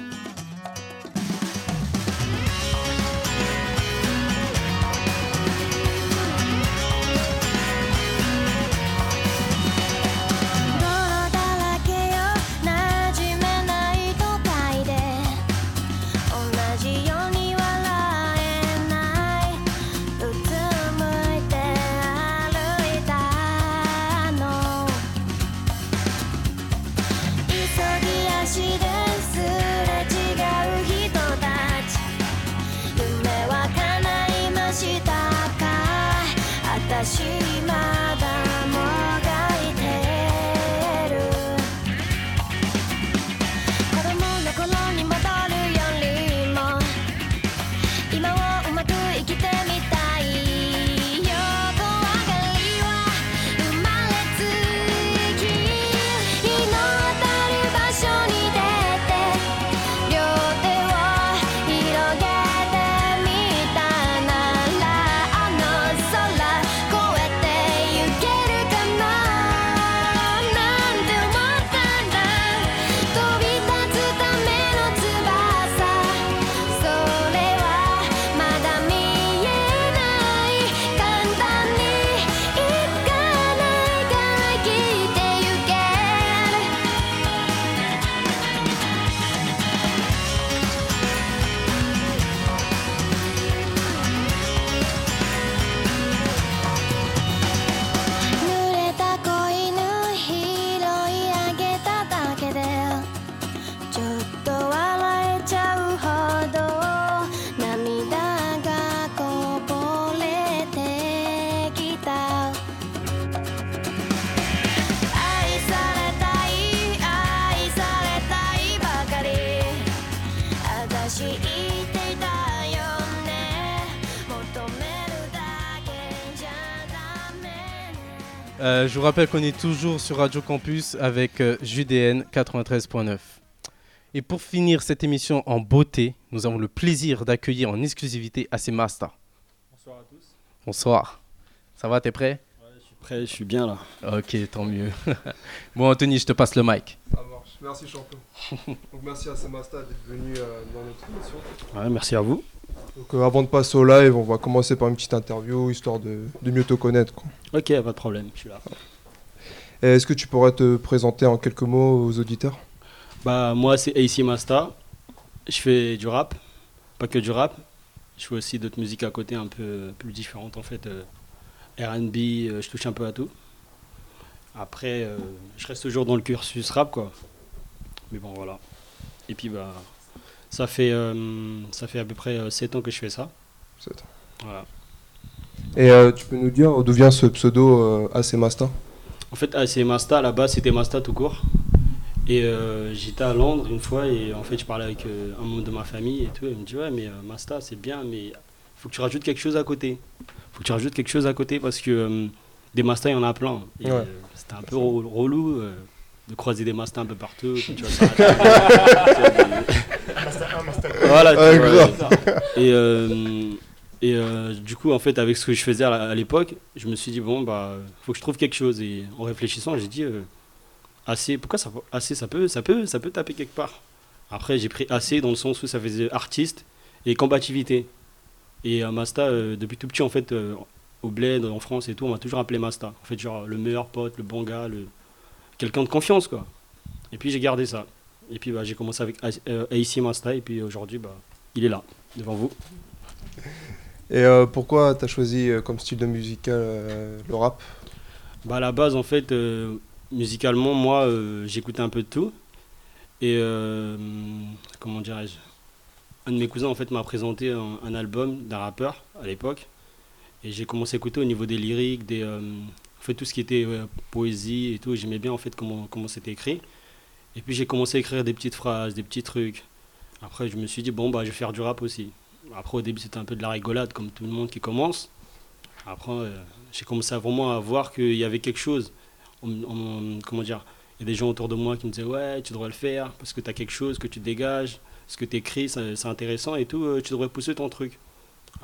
Je vous rappelle qu'on est toujours sur Radio Campus avec euh, JDN 93.9. Et pour finir cette émission en beauté, nous avons le plaisir d'accueillir en exclusivité AC Masta. Bonsoir à tous. Bonsoir. Ça va, t'es prêt? Prêt, je suis bien là. Ok, tant mieux. bon, Anthony, je te passe le mic. Ça marche. Merci champion. Donc merci à Semasta d'être venu euh, dans notre émission. Ouais, merci à vous. Donc euh, avant de passer au live, on va commencer par une petite interview histoire de, de mieux te connaître. quoi. Ok, pas de problème, je suis là. Et Est-ce que tu pourrais te présenter en quelques mots aux auditeurs? Bah moi c'est AC Masta. Je fais du rap, pas que du rap. Je fais aussi d'autres musiques à côté un peu plus différentes en fait. euh, R&B, euh, je touche un peu à tout. Après, je reste toujours dans le cursus rap quoi. Mais bon voilà. Et puis bah ça fait euh, ça fait à peu près 7 ans que je fais ça. 7 ans. Voilà. Et euh, tu peux nous dire d'où vient ce pseudo euh, AC Masta En fait, c'est Masta, là-bas c'était Masta tout court. Et euh, j'étais à Londres une fois et en fait je parlais avec euh, un membre de ma famille et tout. Et il me dit ouais mais euh, Masta c'est bien mais il faut que tu rajoutes quelque chose à côté. faut que tu rajoutes quelque chose à côté parce que euh, des Masta il y en a plein. Ouais. euh, c'était un peu re- relou euh, de croiser des Masta un peu partout. quand tu vas sur la télé. Voilà, tu vois. Et, euh, et euh, du coup, en fait, avec ce que je faisais à, à l'époque, je me suis dit, bon, bah, faut que je trouve quelque chose. Et en réfléchissant, j'ai dit, euh, assez, pourquoi ça, assez, ça peut, ça peut, ça peut taper quelque part. Après, j'ai pris assez dans le sens où ça faisait artiste et combativité. Et euh, Masta, euh, depuis tout petit, en fait, euh, au bled, en France et tout, on m'a toujours appelé Masta. En fait, genre le meilleur pote, le bon gars, le... quelqu'un de confiance, quoi. Et puis j'ai gardé ça. Et puis bah, j'ai commencé avec A- euh, AC Masta, et puis aujourd'hui, bah, il est là, devant vous. Et euh, pourquoi tu as choisi euh, comme style de musical euh, le rap? Bah, à la base, en fait, musicalement, moi, j'écoutais un peu de tout. Et comment dirais-je? Un de mes cousins, en fait, m'a présenté un, un album d'un rappeur à l'époque. Et j'ai commencé à écouter au niveau des lyriques, des, en fait, tout ce qui était poésie et tout. J'aimais bien, en fait, comment, comment c'était écrit. Et puis, j'ai commencé à écrire des petites phrases, des petits trucs. Après, je me suis dit, bon, bah, je vais faire du rap aussi. Après, au début, c'était un peu de la rigolade, comme tout le monde qui commence. Après, euh, j'ai commencé à vraiment à voir qu'il y avait quelque chose. Comment dire Il y a des gens autour de moi qui me disaient Ouais, tu devrais le faire parce que tu as quelque chose que tu dégages, ce que tu écris, c'est c'est intéressant et tout, euh, tu devrais pousser ton truc.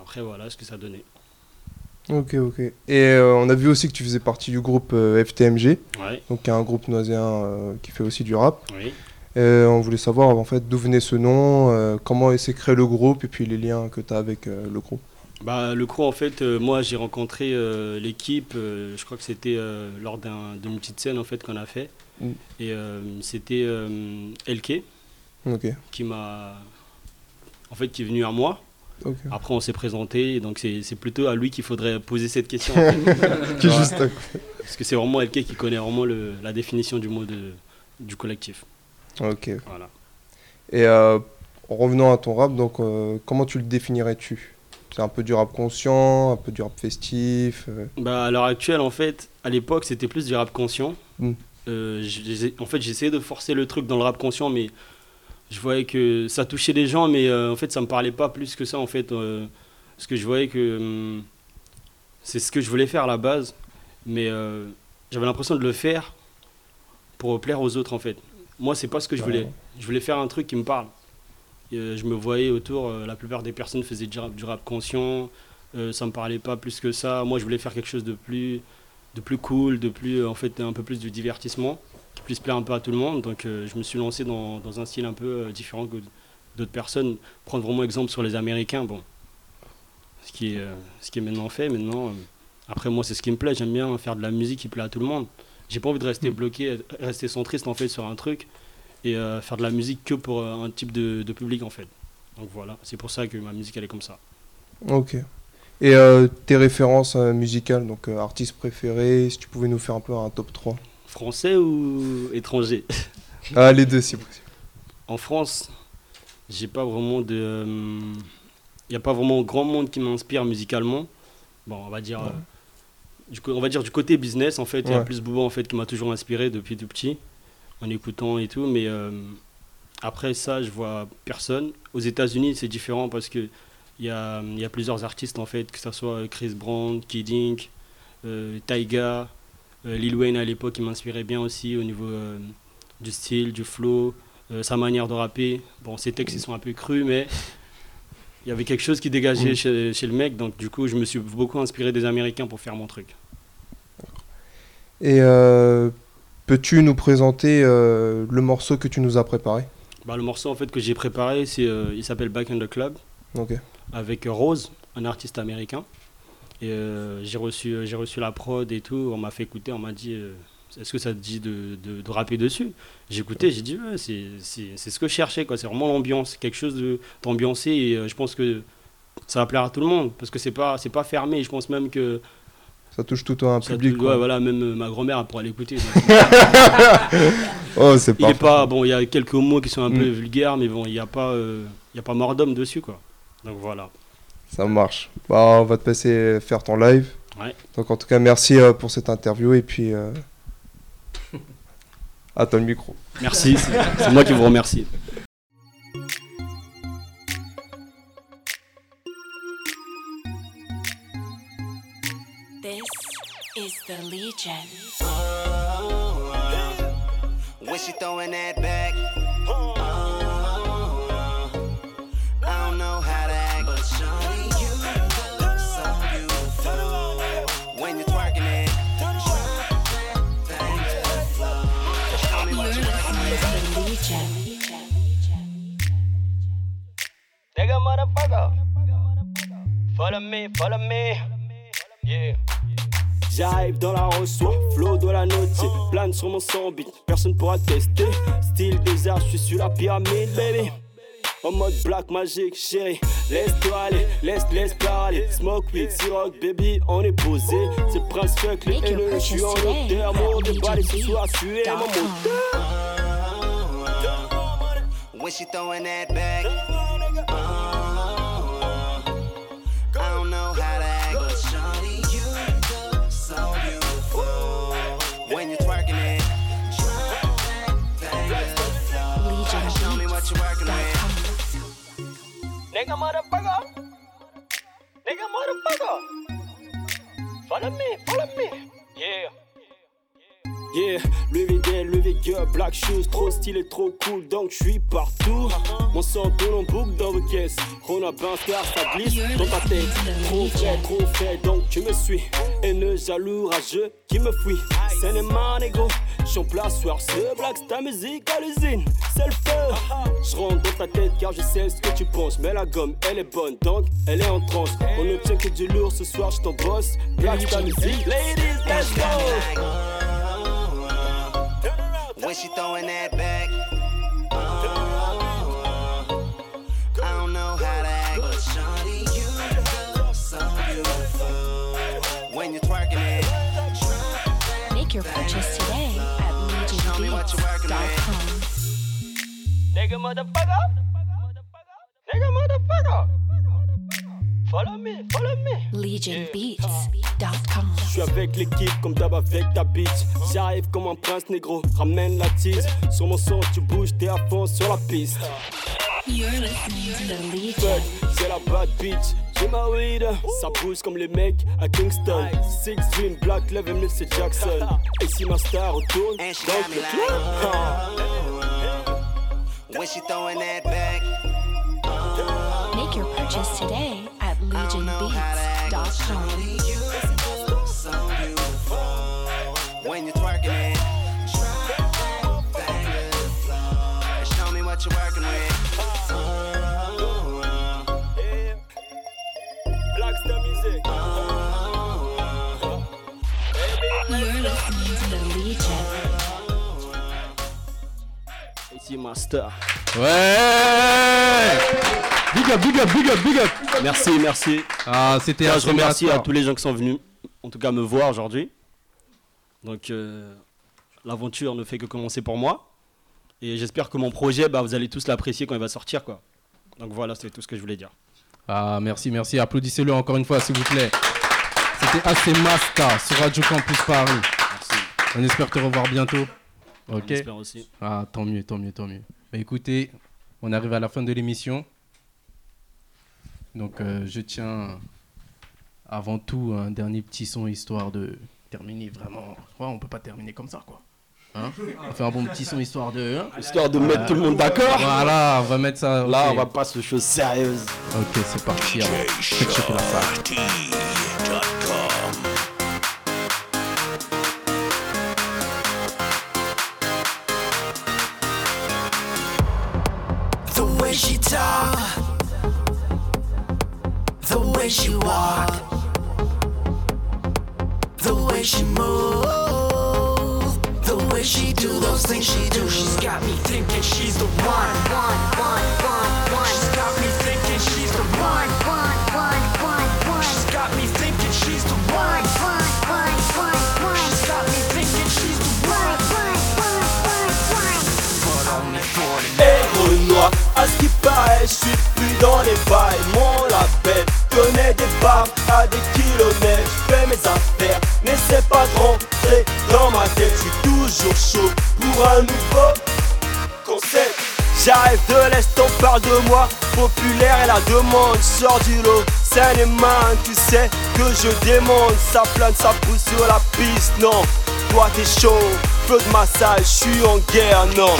Après, voilà ce que ça donnait. Ok, ok. Et euh, on a vu aussi que tu faisais partie du groupe euh, FTMG, Ouais. donc qui est un groupe noiséen euh, qui fait aussi du rap. Oui. Et on voulait savoir en fait d'où venait ce nom, euh, comment s'est créé le groupe et puis les liens que tu as avec euh, le groupe. Bah, le crew, en fait, euh, moi j'ai rencontré euh, l'équipe, euh, je crois que c'était euh, lors d'un- d'une petite scène en fait qu'on a fait. Mm. Et euh, c'était euh, Elke qui m'a. En fait, qui est venu à moi. Après, on s'est présenté, donc c'est plutôt à lui qu'il faudrait poser cette question. Qui juste à. Parce que c'est vraiment Elke qui connaît vraiment le- la définition du mot de, du collectif. Ok. Voilà. Et euh, en revenant à ton rap, donc euh, comment tu le définirais-tu? C'est un peu du rap conscient, un peu du rap festif euh, Bah, à l'heure actuelle, en fait, à l'époque, c'était plus du rap conscient. Mm. Euh, en fait, j'essayais de forcer le truc dans le rap conscient, mais je voyais que ça touchait les gens, mais euh, en fait, ça me parlait pas plus que ça, en fait. euh, parce que je voyais que hum, c'est ce que je voulais faire à la base, mais euh, j'avais l'impression de le faire pour plaire aux autres, en fait. Moi, c'est pas ce que je voulais. Je voulais faire un truc qui me parle. Et, je me voyais autour, la plupart des personnes faisaient du rap, du rap conscient, ça me parlait pas plus que ça. Moi, je voulais faire quelque chose de plus, de plus cool, de plus, en fait, un peu plus du divertissement, qui puisse plaire un peu à tout le monde. Donc, euh, je me suis lancé dans, dans un style un peu euh, différent que d'autres personnes. Prendre vraiment exemple sur les Américains, bon, ce qui est, euh, ce qui est maintenant fait. Maintenant, après, moi, c'est ce qui me plaît. J'aime bien faire de la musique qui plaît à tout le monde. J'ai pas envie de rester bloqué, rester centriste en fait sur un truc et faire de la musique que pour un type de, de public en fait. Donc voilà, c'est pour ça que ma musique elle est comme ça. Ok. Et euh, tes références euh, musicales, donc euh, artistes préférés, si tu pouvais nous faire un peu un top 3 Français ou étranger? Ah, les deux si possible. En France, j'ai pas vraiment de. Il n'y a pas vraiment grand monde qui m'inspire musicalement. Bon, on va dire. euh, du co- on va dire du côté business en fait, il y a plus Booba en fait qui m'a toujours inspiré depuis tout petit, en écoutant et tout. Mais euh, après ça, je vois personne. Aux États-Unis, c'est différent parce que il y a, y a plusieurs artistes en fait, que ce soit Chris Brown, Kid Ink, euh, Tyga, euh, Lil Wayne à l'époque, il m'inspirait bien aussi au niveau euh, du style, du flow, euh, sa manière de rapper. Bon, ses textes ils sont un peu crus, mais il y avait quelque chose qui dégageait Mm. chez, chez le mec, donc du coup, je me suis beaucoup inspiré des Américains pour faire mon truc. Et euh, peux-tu nous présenter euh, le morceau que tu nous as préparé? Bah, le morceau en fait que j'ai préparé, c'est, euh, il s'appelle Back in the Club. Avec Rose, un artiste américain. Et euh, j'ai reçu, j'ai reçu la prod et tout. On m'a fait écouter, on m'a dit euh, Est-ce que ça te dit de, de, de rapper dessus? J'ai écouté, j'ai dit ouais, c'est, c'est, c'est ce que je cherchais. Quoi. C'est vraiment l'ambiance, quelque chose de, d'ambiancé. Et euh, je pense que ça va plaire à tout le monde. Parce que c'est pas, c'est pas fermé. Je pense même que. Ça touche tout un public. touche- quoi. ouais, voilà, même euh, ma grand-mère elle pourra l'écouter. Oh, c'est Il est pas bon, il y a quelques mots qui sont un peu Mm. vulgaires, mais bon, il n'y a pas, euh, il a pas mort d'homme dessus, quoi. Donc voilà. Ça marche. Bah, on va te passer faire ton live. Ouais. Donc en tout cas, merci euh, pour cette interview et puis... Euh... T'as le micro. Merci, c'est moi qui vous remercie. This is the Legion. When she throwing that back, Nigga, motherfucker. Follow me, follow me. Yeah. J'arrive dans la reçoit, flow de la noter, plane sur mon son beat, personne pourra tester. Style désert, je suis sur la pyramide, baby. En mode black magic, chérie, laisse-toi aller, laisse, laisse parler. Smoke weed, siroc, baby, on est posé. C'est Prince Fuck, les haineux, je suis en hauteur. Mon débat, ce soir, tu es mon moteur. When she throwing that back, Nigga, motherfucker. Nigga, motherfucker. Follow me, follow me. Yeah. Yeah, le VD, le VG, black shoes, trop stylé, trop cool, donc je suis partout. Mon sang tourne en boucle dans vos caisses. Rona Star, ça glisse dans ta tête. Trop fait, trop fait, donc tu me suis. Haineux, jaloux, rageux, qui me fuit. C'est les mains, négro. J'suis en place, soir, ce black, c'est ta musique à l'usine. C'est le feu. Je rentre dans ta tête car je sais ce que tu penses. Mais la gomme, elle est bonne, donc elle est en transe. On ne tient que du lourd ce soir, je t'en bosse. Black, c'est ta musique. Ladies, let's go. When she throwing that back, Nigga, motherfucker. Nigga, motherfucker. Follow me, follow me. legionbeats.com. Je suis avec l'équipe comme d'hab avec ta bitch. J'arrive comme un prince négro, ramène la tease. Sur mon son, tu bouges, t'es à fond sur la piste. You're listening to the Legion. C'est la bad bitch. Ça bouge comme les mecs à Kingston. Six Dream, Black Level, c'est Jackson. Et si ma star retourne dans le club, ah. when she throwing that back, Make your purchase today at legionbeats.com. When you're twerking it, things will flow. Show me what you're working with. Ici Master. Ouais Big up, big up, big up, big up Merci, merci. Ah, c'était Je remercie à tous les gens qui sont venus, en tout cas me voir aujourd'hui. Donc euh, l'aventure ne fait que commencer pour moi. Et j'espère que mon projet, bah, vous allez tous l'apprécier quand il va sortir. Quoi. Donc voilà, c'est tout ce que je voulais dire. Ah, merci, merci. Applaudissez-le encore une fois, s'il vous plaît. C'était AC Masta sur Radio Campus Paris. On espère te revoir bientôt. Ok. On espère aussi. Ah, tant mieux, tant mieux, tant mieux. Bah, écoutez, on arrive à la fin de l'émission. Donc, euh, je tiens avant tout un dernier petit son histoire de terminer vraiment. Ouais, on peut pas terminer comme ça, quoi. Hein on fait un bon petit son histoire de. hein Histoire de mettre tout le monde d'accord. Voilà, on va mettre ça. Là, on va passer aux choses sérieuses. Ok, c'est parti. alors. Faites chauffer la salle. Way she walk, the way she move, the way she do those things she do. She's got me thinking she's the one, one, one, one, one. She's got me thinking she's the one. She's got me thinking she's the one, one, one, one, one. She's got me thinking she's the. But connaît des baffes à des kilomètres. Je fais mes affaires, n'essaie pas de rentrer dans ma tête. Je suis toujours chaud pour un nouveau concept. J'arrive de l'Est, on de moi. Populaire et la demande sort du lot. Seine et main, tu sais que je démonte. Ça plane, ça pousse sur la piste, non. Toi t'es chaud, feu de massage, je suis en guerre, non.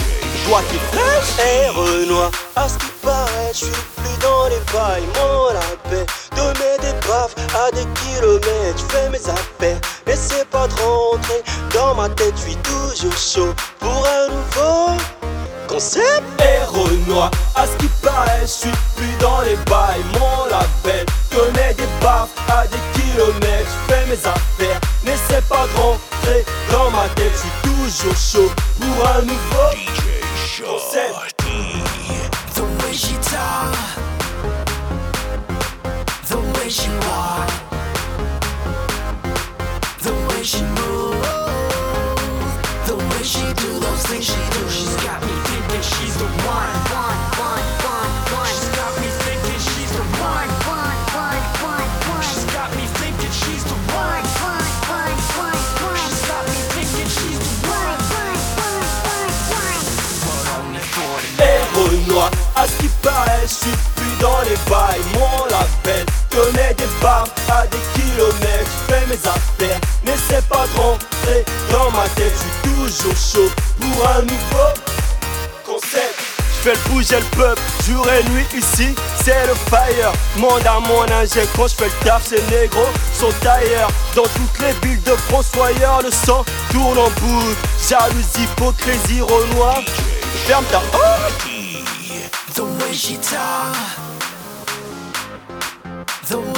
Toi t'es fraîche. Et Renoir, à ce qui paraît, je suis dans les bails, mon rappel. De mes dépaves à des kilomètres, fais mes appels. N'essaie pas de rentrer dans ma tête, je suis toujours chaud pour un nouveau concept. Héros noir, à ce qui paraît, je suis plus dans les bails, mon rappel. De mes dépaves à des kilomètres, fais mes affaires. N'essaie pas de rentrer dans ma tête, je suis toujours chaud pour un nouveau Concept. the way she talks. Renoir, à ce qui paraît, je suis plus dans les bails Mon label connais des femmes à des kilomètres, je fais mes affaires, n'essaie pas de rentrer dans ma tête, je toujours chaud pour un nouveau concept. Je fais le bouger le peuple, jour et nuit ici, c'est le fire. Monde à mon ingé, quand je fais le taf, ces négros sont ailleurs. Dans toutes les villes de France, soyeur, le sang tourne en bout. Jalousie, hypocrisie, renoir. Ferme ta. Oh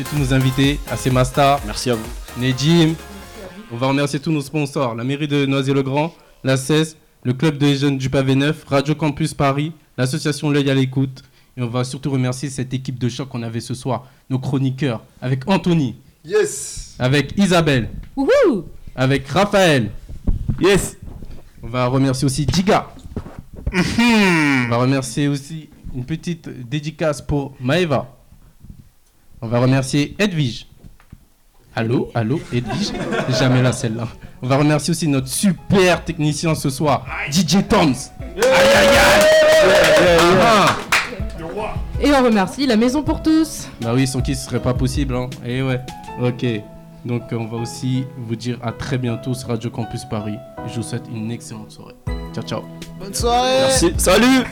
remercier tous nos invités, AC Masta. Merci à vous. Nejim. On va remercier tous nos sponsors, la mairie de Noisy-le-Grand, la CES, le club des jeunes du Pavé Neuf, Radio Campus Paris, l'association L'œil à l'écoute. Et on va surtout remercier cette équipe de choc qu'on avait ce soir, nos chroniqueurs, avec Anthony. Yes. Avec Isabelle. Wouhou Avec Raphaël. Yes. On va remercier aussi Diga. On va remercier aussi une petite dédicace pour Maeva. On va remercier Edwige. Allô, allô, Edwige? Jamais là celle-là. On va remercier aussi notre super technicien ce soir, DJ Toms. Aïe aïe aïe. Ah, Et on remercie la maison pour tous. Bah oui, sans qui ce serait pas possible. Hein. Et ouais, ok. Donc on va aussi vous dire à très bientôt sur Radio Campus Paris. Je vous souhaite une excellente soirée. Ciao, ciao. Bonne soirée. Merci. Salut.